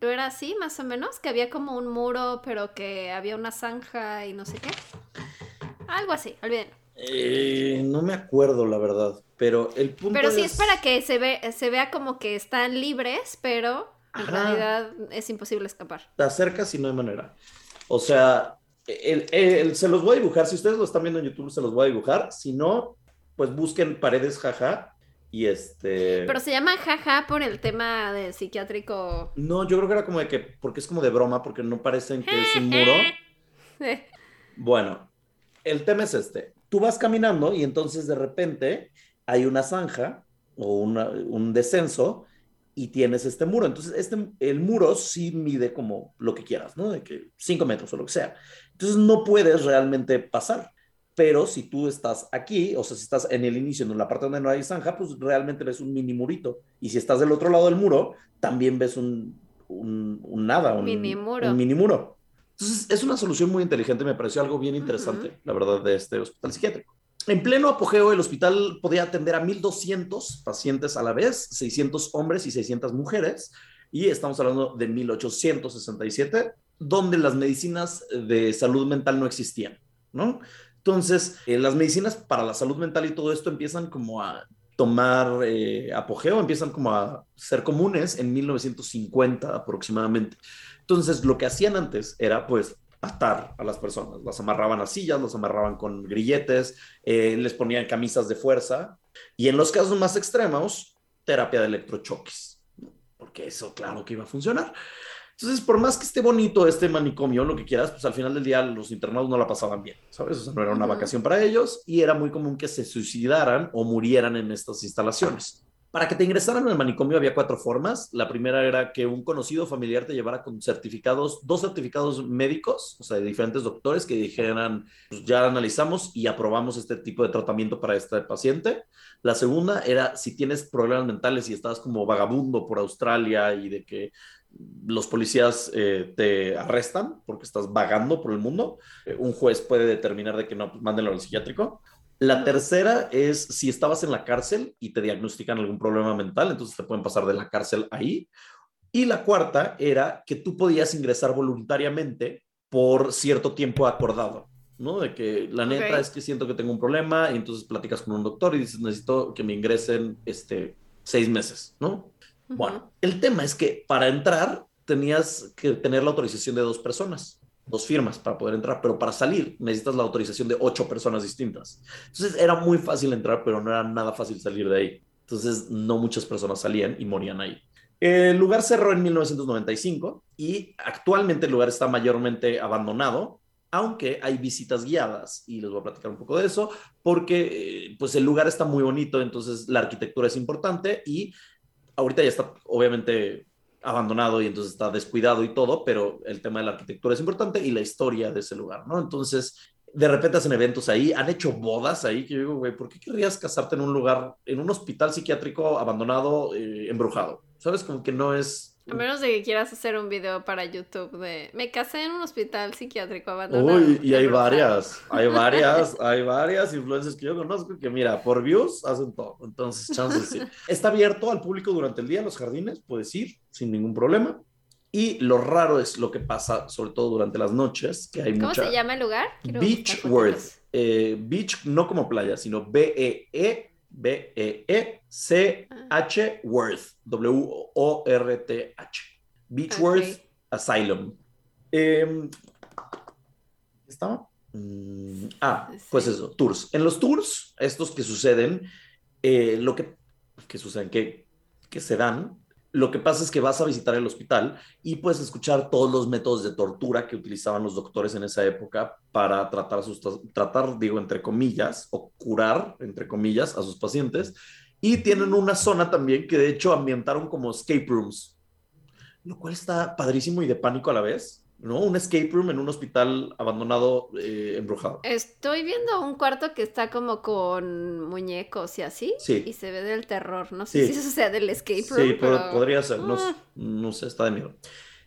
¿No era así, más o menos? Que había como un muro, pero que había una zanja y no sé qué. Algo así, olvídenlo.
Eh, no me acuerdo, la verdad. Pero el punto
Pero sí es... para que se, ve, se vea como que están libres, pero en realidad es imposible escapar.
Te acercas y no hay manera. O sea, el, se los voy a dibujar. Si ustedes lo están viendo en YouTube, se los voy a dibujar. Si no, pues busquen paredes jaja. Y este.
Pero se llama jaja por el tema de psiquiátrico.
No, yo creo que era como de que. Porque es como de broma, porque no parecen que es un muro. [LAUGHS] bueno, el tema es este. Tú vas caminando y entonces de repente hay una zanja o un descenso y tienes este muro. Entonces, este, el muro sí mide como lo que quieras, ¿no? De que cinco metros o lo que sea. Entonces, no puedes realmente pasar. Pero si tú estás aquí, o sea, si estás en el inicio, en la parte donde no hay zanja, pues realmente ves un mini murito. Y si estás del otro lado del muro, también ves un, un, nada, un
mini muro.
Un mini muro. Entonces, es una solución muy inteligente, me pareció algo bien interesante, la verdad, de este hospital psiquiátrico. En pleno apogeo, el hospital podía atender a 1.200 pacientes a la vez, 600 hombres y 600 mujeres, y estamos hablando de 1867, donde las medicinas de salud mental no existían, ¿no? Entonces, eh, las medicinas para la salud mental y todo esto empiezan como a tomar eh, apogeo, empiezan como a ser comunes en 1950 aproximadamente. Entonces, lo que hacían antes era, pues, atar a las personas. Las amarraban a sillas, las amarraban con grilletes, eh, les ponían camisas de fuerza y en los casos más extremos, terapia de electrochoques, porque eso claro que iba a funcionar. Entonces, por más que esté bonito este manicomio, lo que quieras, pues al final del día los internados no la pasaban bien, ¿sabes? O sea, no era una vacación para ellos y era muy común que se suicidaran o murieran en estas instalaciones. Para que te ingresaran al manicomio había cuatro formas. La primera era que un conocido familiar te llevara con certificados, dos certificados médicos, o sea, de diferentes doctores que dijeran, pues ya analizamos y aprobamos este tipo de tratamiento para este paciente. La segunda era si tienes problemas mentales y estás como vagabundo por Australia y de que los policías eh, te arrestan porque estás vagando por el mundo, eh, un juez puede determinar de que no, pues mándenlo al psiquiátrico. La tercera es si estabas en la cárcel y te diagnostican algún problema mental, entonces te pueden pasar de la cárcel ahí. Y la cuarta era que tú podías ingresar voluntariamente por cierto tiempo acordado, ¿no? De que la neta es que siento que tengo un problema y entonces platicas con un doctor y dices, necesito que me ingresen este, seis meses, ¿no? Bueno, el tema es que para entrar tenías que tener la autorización de dos personas dos firmas para poder entrar, pero para salir necesitas la autorización de ocho personas distintas. Entonces era muy fácil entrar, pero no era nada fácil salir de ahí. Entonces no muchas personas salían y morían ahí. El lugar cerró en 1995 y actualmente el lugar está mayormente abandonado, aunque hay visitas guiadas y les voy a platicar un poco de eso, porque eh, pues el lugar está muy bonito, entonces la arquitectura es importante y ahorita ya está obviamente abandonado y entonces está descuidado y todo, pero el tema de la arquitectura es importante y la historia de ese lugar, ¿no? Entonces, de repente hacen eventos ahí, han hecho bodas ahí, que yo digo, güey, ¿por qué querrías casarte en un lugar, en un hospital psiquiátrico abandonado, eh, embrujado? ¿sabes? Como que no es...
A menos de que quieras hacer un video para YouTube de me casé en un hospital psiquiátrico abandonado.
Uy, y hay
embrujado".
varias, hay [LAUGHS] varias, hay varias influencers que yo conozco que, mira, por views hacen todo. Entonces, chances sí. Está abierto al público durante el día, los jardines, puedes ir sin ningún problema. Y lo raro es lo que pasa, sobre todo durante las noches, que hay
¿Cómo
mucha...
se llama el lugar? Quiero fotitos.
Eh, beach no como playa, sino E B-E-E, B-E-E-C-H Worth, W-O-R-T-H. Beechworth. Asylum. Eh, ¿Estaba? Mm, ah, pues eso, tours. En los tours, estos que suceden, eh, lo que, que suceden, que, que se dan, lo que pasa es que vas a visitar el hospital y puedes escuchar todos los métodos de tortura que utilizaban los doctores en esa época para tratar, sus, tratar, digo, entre comillas, o curar, entre comillas, a sus pacientes. Y tienen una zona también que de hecho ambientaron como escape rooms, lo cual está padrísimo y de pánico a la vez, ¿no? Un escape room en un hospital abandonado, eh, embrujado.
Estoy viendo un cuarto que está como con muñecos y así.
Sí.
Y se ve del terror. No sé
Sí.
si eso sea del escape room.
Sí, pero
pero...
podría ser, no,
Ah.
no sé, está de miedo.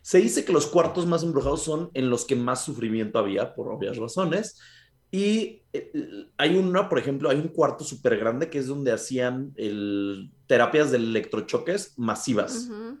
Se dice que los cuartos más embrujados son en los que más sufrimiento había, por obvias razones. Y eh, hay uno, por ejemplo, hay un cuarto súper grande que es donde hacían el, terapias de electrochoques masivas.
Ujú.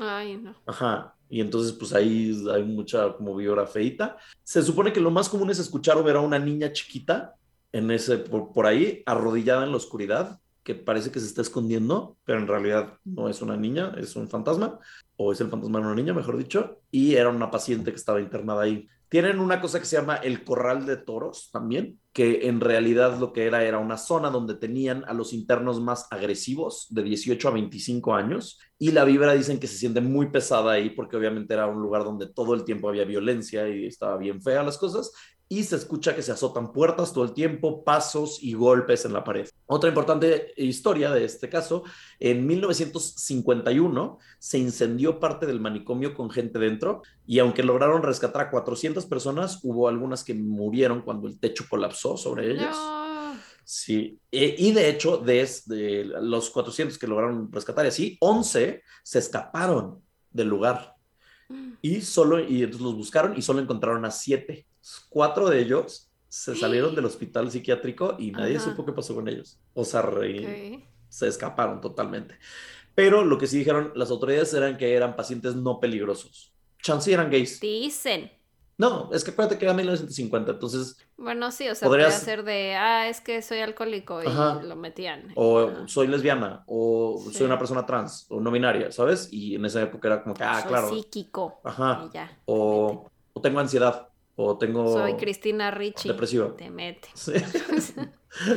Ay, no.
Ajá. Y entonces, pues ahí hay mucha como vibra feita. Se supone que lo más común es escuchar o ver a una niña chiquita en ese, por, por ahí, arrodillada en la oscuridad, que parece que se está escondiendo, pero en realidad no es una niña, es un fantasma, o es el fantasma de una niña, mejor dicho, y era una paciente que estaba internada ahí. Tienen una cosa que se llama el corral de toros también, que en realidad lo que era era una zona donde tenían a los internos más agresivos de 18 a 25 años y la vibra dicen que se siente muy pesada ahí porque obviamente era un lugar donde todo el tiempo había violencia y estaba bien fea las cosas y se escucha que se azotan puertas todo el tiempo, pasos y golpes en la pared. Otra importante historia de este caso, en 1951 se incendió parte del manicomio con gente dentro y aunque lograron rescatar a 400 personas, hubo algunas que murieron cuando el techo colapsó sobre ellas.
No.
Sí, e- y de hecho, desde los 400 que lograron rescatar y así, 11 se escaparon del lugar y solo, y entonces los buscaron y solo encontraron a 7. Cuatro de ellos se salieron del hospital psiquiátrico y nadie
Ajá.
supo qué pasó con ellos. O sea, re-
Ok.
se escaparon totalmente. Pero lo que sí dijeron las autoridades eran que eran pacientes no peligrosos. Chance eran gays.
Dicen.
No, es que acuérdate que era 1950, entonces,
Bueno, sí, o sea,
Podrías-
podría ser de, ah, es que soy alcohólico y
Ajá.
lo metían.
o
Ajá.
soy lesbiana, o
Sí.
soy una persona trans, o no binaria, ¿sabes? Y en esa época era como que, ah,
soy
claro.
psíquico.
Ajá.
Y ya.
O, o tengo ansiedad, o tengo.
Soy Cristina Ricci.
depresiva.
Te mete. [LAUGHS]
Sí.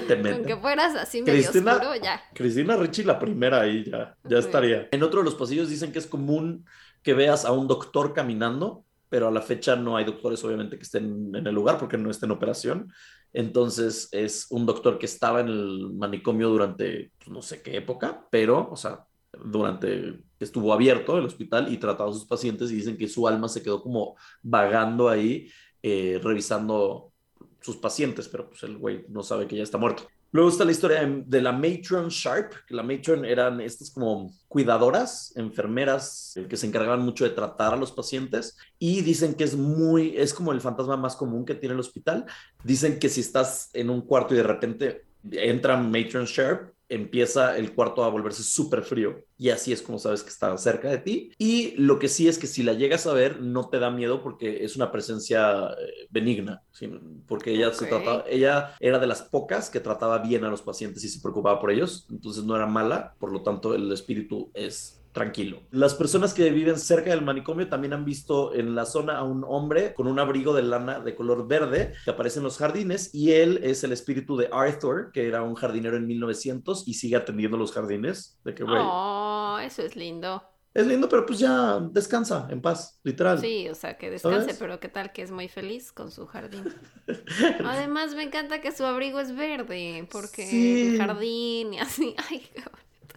Te mete.
Aunque fueras así medio
Cristina-
oscuro, ya.
Cristina Ricci, la primera ahí ya, ya
Sí.
estaría. En otro de los pasillos dicen que es común que veas a un doctor caminando, pero a la fecha no hay doctores, obviamente, que estén en el lugar porque no está en operación. Entonces es un doctor que estaba en el manicomio durante pues, no sé qué época, pero, o sea, durante estuvo abierto el hospital y trataba a sus pacientes y dicen que su alma se quedó como vagando ahí, eh, revisando sus pacientes, pero pues el güey no sabe que ya está muerto. Luego está la historia de, la matron Sharp, que la matron eran estas como cuidadoras, enfermeras eh, que se encargaban mucho de tratar a los pacientes y dicen que es muy, es como el fantasma más común que tiene el hospital. Dicen que si estás en un cuarto y de repente entra matron Sharp, empieza el cuarto a volverse súper frío y así es como sabes que está cerca de ti. Y lo que sí es que si la llegas a ver no te da miedo porque es una presencia eh, benigna, ¿sí? porque ella se trataba, ella era de las pocas que trataba bien a los pacientes y se preocupaba por ellos, entonces no era mala, por lo tanto el espíritu es tranquilo. Las personas que viven cerca del manicomio también han visto en la zona a un hombre con un abrigo de lana de color verde que aparece en los jardines y él es el espíritu de Arthur, que era un jardinero en 1900 y sigue atendiendo los jardines. De que, güey,
Oh, eso es lindo.
es lindo, pero pues ya descansa en paz, literal.
Sí, o sea, que descanse,
¿Sabes?
pero qué tal que es muy feliz con su jardín. [LAUGHS] Además, me encanta que su abrigo es verde, porque
Sí.
el jardín y así. [LAUGHS] Ay.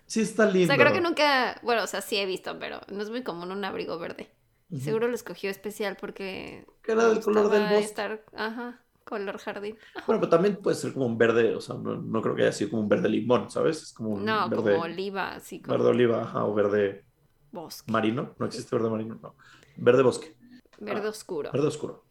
Sí, está
O
lindo.
sea, creo que nunca, bueno, o sea, sí he visto, pero no es muy común un abrigo verde. Seguro lo escogió especial porque
Que era del color del bosque.
estar, ajá, color jardín.
Bueno, pero también puede ser como un verde, o sea, no, no creo que haya sido como un verde limón, ¿sabes? Es como un
No,
verde,
como oliva, así como.
verde oliva, ajá, o verde
Bosque.
marino. No existe verde marino, no. Verde bosque.
Verde oscuro.
Verde oscuro.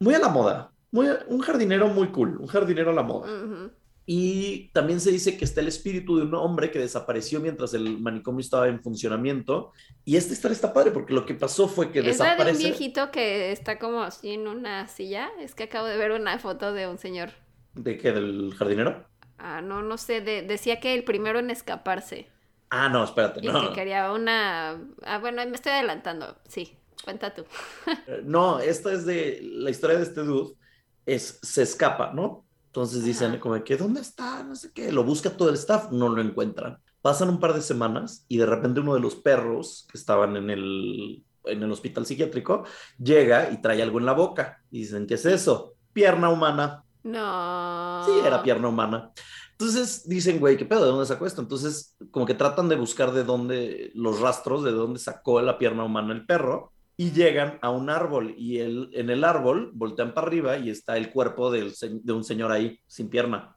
Muy a la moda. Muy, un jardinero muy cool. Un jardinero a la moda.
Ujú.
Y también se dice que está el espíritu de un hombre que desapareció mientras el manicomio estaba en funcionamiento. Y esta historia está padre porque lo que pasó fue que
Es la de un
desaparece.
viejito que está como así en una silla. Es que acabo de ver una foto de un señor.
¿De qué? ¿Del jardinero?
Ah, no, no sé. de- decía que el primero en escaparse.
Ah, no, espérate.
Y
No,
que quería una. Ah, bueno, me estoy adelantando. Sí, cuenta tú. [LAUGHS]
no, esta es de la historia de este dude. Es, se escapa, ¿no? Entonces dicen como que, ¿dónde está? No sé qué. Lo busca todo el staff, no lo encuentran. Pasan un par de semanas y de repente uno de los perros que estaban en el, en el hospital psiquiátrico llega y trae algo en la boca. Y dicen, ¿qué es eso? Pierna humana.
No.
Sí, era pierna humana. Entonces dicen, güey, ¿qué pedo? ¿De dónde sacó esto? Entonces, como que tratan de buscar de dónde, los rastros de dónde sacó la pierna humana el perro y llegan a un árbol y el, en el árbol voltean para arriba y está el cuerpo del de un señor ahí, sin pierna.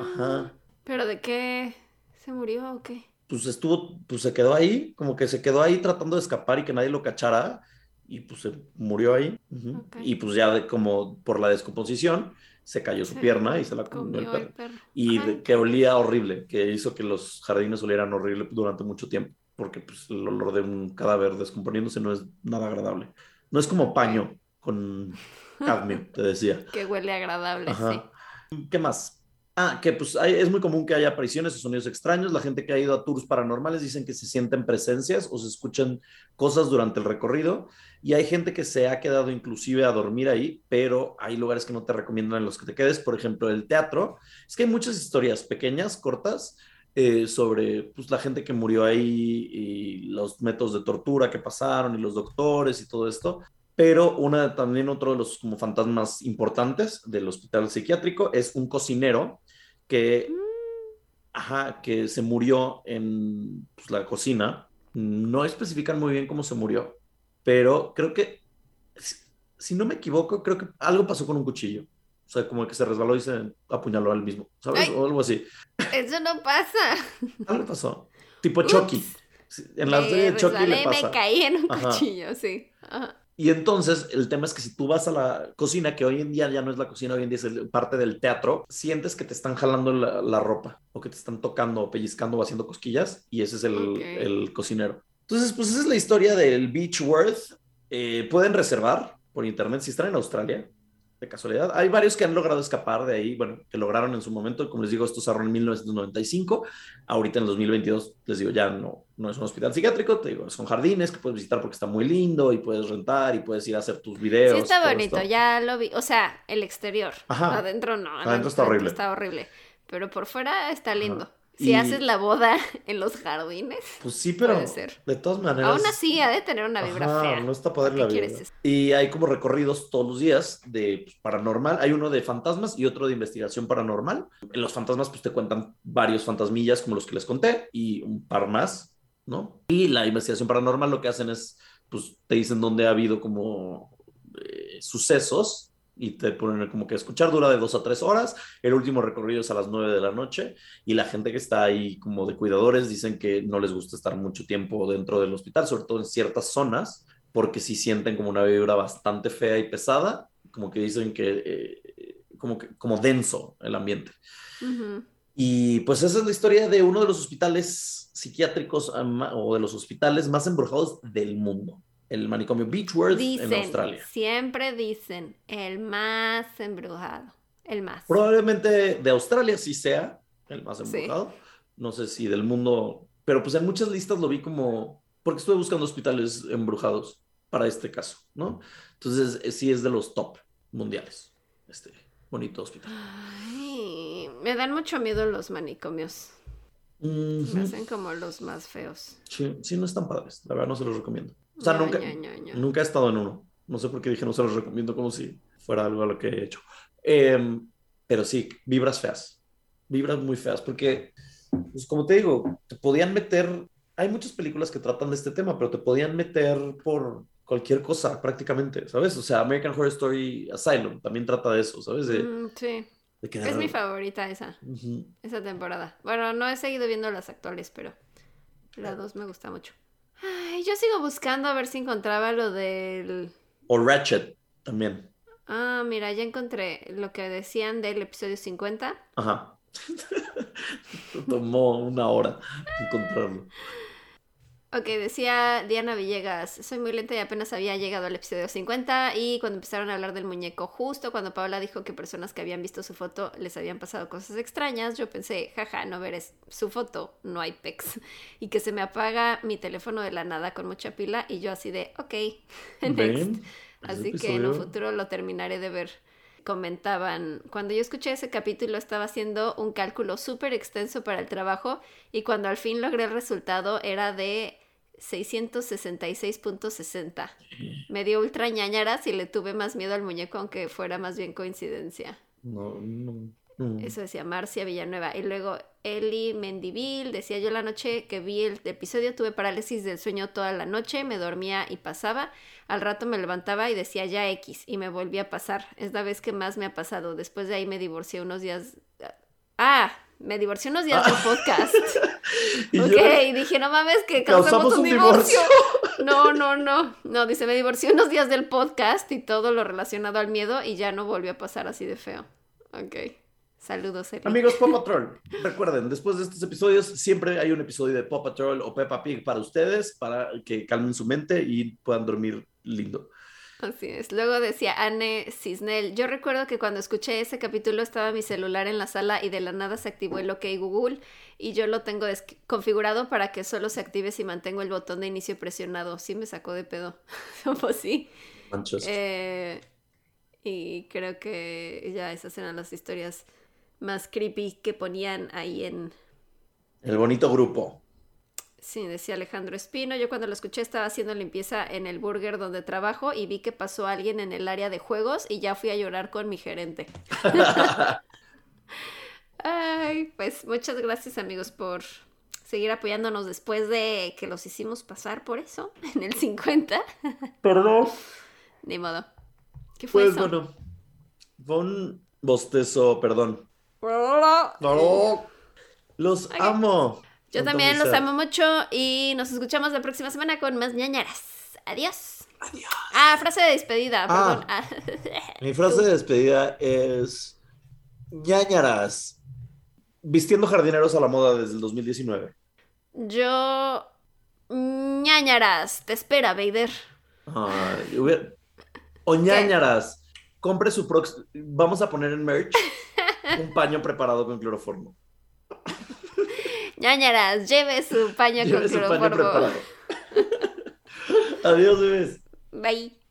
Ajá.
¿Pero de qué? ¿Se murió o qué?
Pues estuvo, pues se quedó ahí, como que se quedó ahí tratando de escapar y que nadie lo cachara y pues se murió ahí. Ujú.
Ok.
Y pues ya de, como por la descomposición se cayó su
Se
pierna y se la comió el perro.
el perro.
y de- que olía horrible, que hizo que los jardines olieran horrible durante mucho tiempo, porque pues, el olor de un cadáver descomponiéndose no es nada agradable. No es como paño con cadmio, te decía. [LAUGHS]
Que huele agradable, sí.
¿Qué más? Ah, que pues hay- es muy común que haya apariciones o sonidos extraños. La gente que ha ido a tours paranormales dicen que se sienten presencias o se escuchan cosas durante el recorrido. Y hay gente que se ha quedado inclusive a dormir ahí, pero hay lugares que no te recomiendan en los que te quedes. Por ejemplo, el teatro. Es que hay muchas historias pequeñas, cortas, eh, sobre pues, la gente que murió ahí y los métodos de tortura que pasaron y los doctores y todo esto. Pero una, también otro de los como fantasmas importantes del hospital psiquiátrico es un cocinero que, ajá, que se murió en pues, la cocina. No especifican muy bien cómo se murió, pero creo que, si, si no me equivoco, creo que algo pasó con un cuchillo. O sea, como que se resbaló y se apuñaló al mismo, ¿sabes?
Ay.
O algo así.
Eso no pasa.
Algo pasó. Tipo Chucky.
Ups.
Sí, En la serie de Chucky le pasa.
me caí en un
Ajá.
cuchillo, sí. Ajá.
Y entonces el tema es que si tú vas a la cocina, que hoy en día ya no es la cocina, hoy en día es el- parte del teatro, sientes que te están jalando la, la ropa o que te están tocando o pellizcando o haciendo cosquillas y ese es el,
Ok.
el cocinero. Entonces, pues esa es la historia del Beechworth. Eh, pueden reservar por internet si están en Australia, de casualidad. Hay varios que han logrado escapar de ahí, bueno, que lograron en su momento. Como les digo, esto cerró en 1995. Ahorita en 2022, les digo, ya no, no es un hospital psiquiátrico, te digo, son jardines que puedes visitar porque está muy lindo y puedes rentar y puedes ir a hacer tus videos.
Sí está bonito,
esto.
ya lo vi. O sea, el exterior.
Ajá.
Adentro no.
Adentro está horrible.
Está horrible. Pero por fuera está lindo.
Ajá.
Si
Y-
haces la boda [LAUGHS] en los jardines,
Pues sí, pero
Puede ser.
de todas maneras.
aún así ha de tener una vibra
Ajá,
fea.
No está padre
¿Para
la
eso?
Y hay como recorridos todos los días de pues, paranormal. Hay uno de fantasmas y otro de investigación paranormal. En los fantasmas, pues te cuentan varios fantasmillas como los que les conté y un par más, ¿no? Y la investigación paranormal lo que hacen es, pues te dicen dónde ha habido como eh, sucesos y te ponen como que escuchar dura de dos a tres horas. El último recorrido es a las nueve de la noche y la gente que está ahí como de cuidadores dicen que no les gusta estar mucho tiempo dentro del hospital, sobre todo en ciertas zonas, porque sí sienten como una vibra bastante fea y pesada, como que dicen que, eh, como, que como denso el ambiente. Y pues esa es la historia de uno de los hospitales psiquiátricos o de los hospitales más embrujados del mundo, el manicomio Beechworth en
Dicen,
Australia.
siempre dicen, el más embrujado. El más.
Probablemente de Australia sí sea el más
Sí.
embrujado. No sé si del mundo, pero pues en muchas listas lo vi como, porque estuve buscando hospitales embrujados para este caso, ¿no? Entonces eh, sí es de los top mundiales, este bonito hospital.
Ay, me dan mucho miedo los manicomios. Me hacen como los más feos.
Sí, sí, no están padres, la verdad no se los recomiendo. O sea,
Ña,
nunca,
Ña.
nunca he estado en uno. No sé por qué dije no se los recomiendo como si fuera algo a lo que he hecho. Em, pero sí, vibras feas. Vibras muy feas porque, pues como te digo, te podían meter... Hay muchas películas que tratan de este tema, pero te podían meter por cualquier cosa prácticamente, ¿sabes? O sea, American Horror Story Asylum también trata de eso, ¿sabes? De,
Mm, sí,
de
es mi favorita esa, esa temporada. Bueno, no he seguido viendo las actuales, pero la dos me gusta mucho. Yo sigo buscando a ver si encontraba lo del...
O Ratchet también.
Ah, mira, ya encontré lo que decían del episodio 50.
Ajá. [LAUGHS] Tomó una hora encontrarlo.
Ok, decía Diana Villegas, soy muy lenta y apenas había llegado al episodio 50 y cuando empezaron a hablar del muñeco, justo cuando Paola dijo que personas que habían visto su foto les habían pasado cosas extrañas, yo pensé, jaja, no veres su foto, no hay pex. [LAUGHS] Y que se me apaga mi teléfono de la nada con mucha pila y yo así de, ok, [LAUGHS] next. Así que en un futuro lo terminaré de ver comentaban, cuando yo escuché ese capítulo estaba haciendo un cálculo súper extenso para el trabajo y cuando al fin logré el resultado era de 666.60. Me dio ultra ñañaras y le tuve más miedo al muñeco, aunque fuera más bien coincidencia.
No, no,
Eso decía Marcia Villanueva. Y luego Eli Mendivil decía: Yo la noche que vi el episodio tuve parálisis del sueño toda la noche, me dormía y pasaba. Al rato me levantaba y decía ya X y me volvía a pasar. Es la vez que más me ha pasado. Después de ahí me divorcié unos días. Ah, me divorcié unos días del [LAUGHS] podcast. y ok, dije, no mames, que causamos, un, divorcio. [LAUGHS] no, no, no. No, dice, me divorcié unos días del podcast y todo lo relacionado al miedo y ya no volvió a pasar así de feo. Ok. Saludos, Eli.
Amigos Pop [LAUGHS] Patrol, recuerden, después de estos episodios siempre hay un episodio de Pop Patrol o Peppa Pig para ustedes, para que calmen su mente y puedan dormir lindo.
Así es. Luego decía Anne Cisnel, yo recuerdo que cuando escuché ese capítulo estaba mi celular en la sala y de la nada se activó el OK Google y yo lo tengo configurado para que solo se active si mantengo el botón de inicio presionado. Sí me sacó de pedo. [LAUGHS] pues sí. Eh, y creo que ya esas eran las historias más creepy que ponían ahí en...
El bonito grupo.
Sí, decía Alejandro Espino. Yo cuando lo escuché estaba haciendo limpieza en el burger donde trabajo y vi que pasó alguien en el área de juegos y ya fui a llorar con mi gerente. [LAUGHS] Ay, pues muchas gracias amigos por seguir apoyándonos después de que los hicimos pasar por eso [LAUGHS] en el 50.
Perdón. [LAUGHS]
Ni modo. ¿Qué fue pues, bueno,
fue un bostezo, perdón. Los amo.
Yo también los amo mucho y nos escuchamos la próxima semana con más ñañaras. Adiós.
Adiós.
Ah, frase de despedida, ah.
perdón. [LAUGHS] mi frase de despedida es ñañaras. Vistiendo jardineros a la moda desde el 2019.
Yo ñañaras, te espera, Vader.
O ñañaras. Compre su próximo. Vamos a poner en merch un paño preparado con cloroformo
ñañaras, lleve su paño con cloroformo. [LAUGHS]
Adiós, bebés.
Bye.